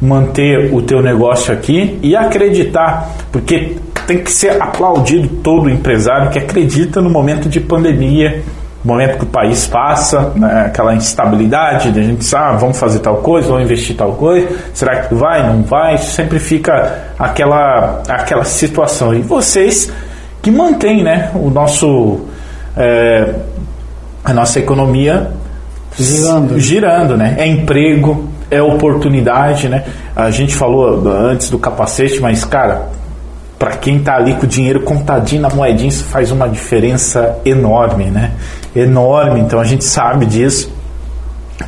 Speaker 1: manter o teu negócio aqui e acreditar, porque tem que ser aplaudido todo empresário que acredita no momento de pandemia momento que o país passa, né, aquela instabilidade de a gente sabe, ah, vamos fazer tal coisa, vamos investir tal coisa, será que vai, não vai? Sempre fica aquela, aquela situação. E vocês que mantêm né, o nosso, é, a nossa economia
Speaker 2: Girando.
Speaker 1: Girando, né? É emprego, é oportunidade, né? A gente falou antes do capacete, mas, cara, para quem tá ali com o dinheiro contadinho na moedinha, isso faz uma diferença enorme, né? Enorme. Então a gente sabe disso,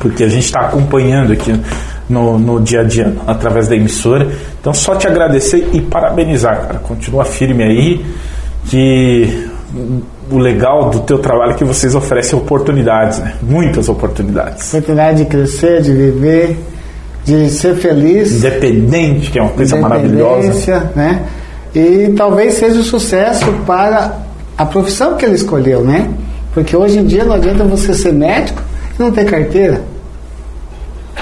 Speaker 1: porque a gente está acompanhando aqui no, no dia a dia através da emissora. Então só te agradecer e parabenizar, cara. Continua firme aí, que o legal do teu trabalho é que vocês oferecem oportunidades, né? Muitas oportunidades.
Speaker 2: Oportunidade de crescer, de viver, de ser feliz.
Speaker 1: Independente, que é uma coisa maravilhosa.
Speaker 2: né? E talvez seja um sucesso para a profissão que ele escolheu, né? Porque hoje em dia não adianta você ser médico e não ter carteira.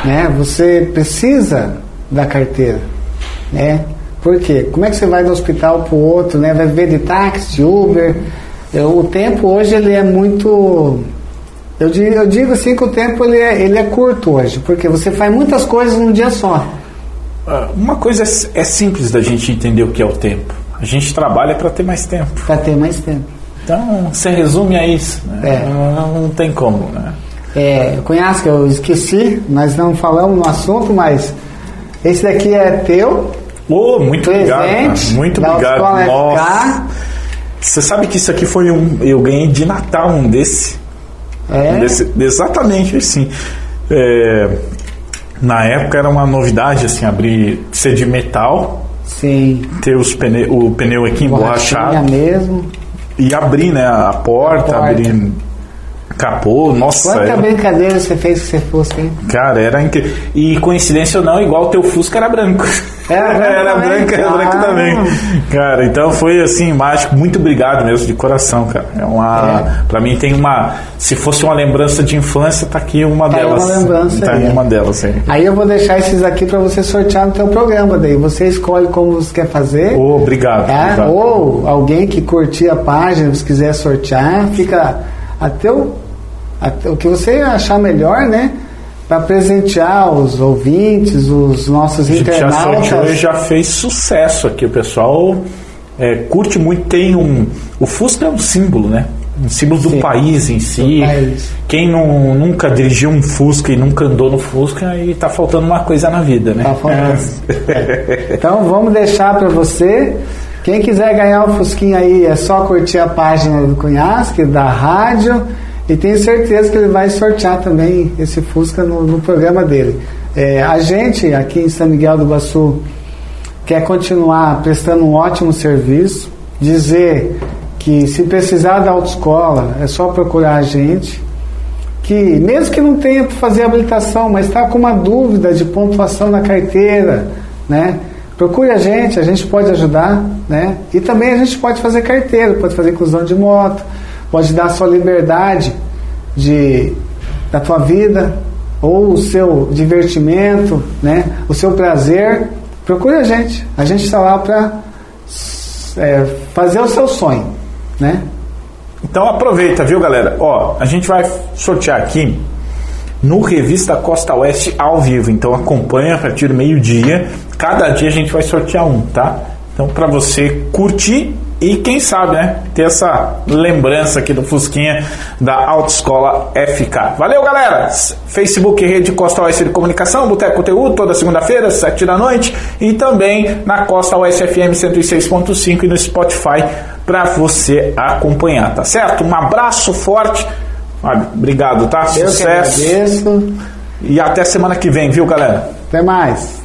Speaker 2: Né? Você precisa da carteira. Né? Por quê? Como é que você vai do hospital para o outro, né? Vai viver de táxi, de Uber. Eu- O tempo hoje ele é muito. Eu digo, eu digo assim que o tempo ele é, ele é curto hoje, porque você faz muitas coisas num dia só.
Speaker 1: Ah, Uma coisa é, é simples da gente entender o que é o tempo. A gente trabalha para ter mais tempo.
Speaker 2: Para ter mais tempo.
Speaker 1: Então, você resume a isso. Né?
Speaker 2: É.
Speaker 1: Não, não tem como, né?
Speaker 2: É, conhece que eu esqueci, nós não falamos no assunto, mas esse daqui é teu,
Speaker 1: Ô, muito obrigado. cara. Muito obrigado. Nossa. Você sabe que isso aqui foi um. Eu ganhei de Natal um desse. Um
Speaker 2: É,
Speaker 1: desse exatamente assim. É, na época era uma novidade assim, abrir ser de metal,
Speaker 2: sim.
Speaker 1: ter os o pneu aqui emborrachado
Speaker 2: mesmo.
Speaker 1: e abrir né, a porta,
Speaker 2: A porta.
Speaker 1: abrir capô. Nossa,
Speaker 2: Quanta
Speaker 1: era-
Speaker 2: brincadeira você fez que você fosse, hein?
Speaker 1: cara, era incrível. E coincidência ou não, igual o teu Fusca era branco.
Speaker 2: Era branco
Speaker 1: era branco, era branco também. Cara, então foi assim, mágico. Muito obrigado mesmo, de coração, cara. É uma.
Speaker 2: É.
Speaker 1: Pra mim tem uma. Se fosse uma lembrança de infância, tá aqui uma
Speaker 2: Tá
Speaker 1: delas.
Speaker 2: uma lembrança
Speaker 1: Tá
Speaker 2: aí.
Speaker 1: uma delas, aí.
Speaker 2: Aí eu vou deixar esses aqui para você sortear no teu programa daí. Você escolhe como você quer fazer.
Speaker 1: Ô, obrigado.
Speaker 2: tá?
Speaker 1: obrigado.
Speaker 2: Ou alguém que curtir a página, se quiser sortear, fica até o, o que você achar melhor, né? Para presentear os ouvintes, os nossos
Speaker 1: A gente já sorteou
Speaker 2: internautas.
Speaker 1: já fez sucesso aqui. O pessoal é, curte muito. Tem um. O Fusca é um símbolo, né? Um símbolo do
Speaker 2: Sim.
Speaker 1: país em si.
Speaker 2: Do país.
Speaker 1: Quem não, nunca dirigiu um Fusca e nunca andou no Fusca, aí tá faltando uma coisa na vida, né?
Speaker 2: Tá faltando. Então vamos deixar para você. Quem quiser ganhar o Fusquinha aí, é só curtir a página do Cunhasque, da rádio. E tenho certeza que ele vai sortear também esse Fusca no, no programa dele. É, a gente aqui em São Miguel do Iguaçu quer continuar prestando um ótimo serviço. Dizer que se precisar da autoescola, é só procurar a gente que mesmo que não tenha para fazer habilitação, mas está com uma dúvida de pontuação na carteira, né? Procure a gente, a gente pode ajudar, né? E também a gente pode fazer carteira, pode fazer inclusão de moto, pode dar a sua liberdade de da tua vida ou o seu divertimento, né? O seu prazer. Procure a gente, a gente está lá para fazer o seu sonho, né?
Speaker 1: Então aproveita, viu, galera? Ó, a gente vai sortear aqui no Revista Costa Oeste ao vivo. Então acompanha a partir do meio-dia. Cada dia a gente vai sortear um, tá? Então para você curtir e quem sabe, né, ter essa lembrança aqui do Fusquinha da Autoescola FK. Valeu, galera! Facebook Rede Costa Oeste de Comunicação, Boteco Conteúdo, toda segunda-feira, às 7 da noite, e também na Costa Oeste FM 106.5 e no Spotify para você acompanhar, tá certo? Um abraço forte. Obrigado, tá?
Speaker 2: Eu
Speaker 1: Sucesso. E até semana que vem, viu, galera?
Speaker 2: Até mais.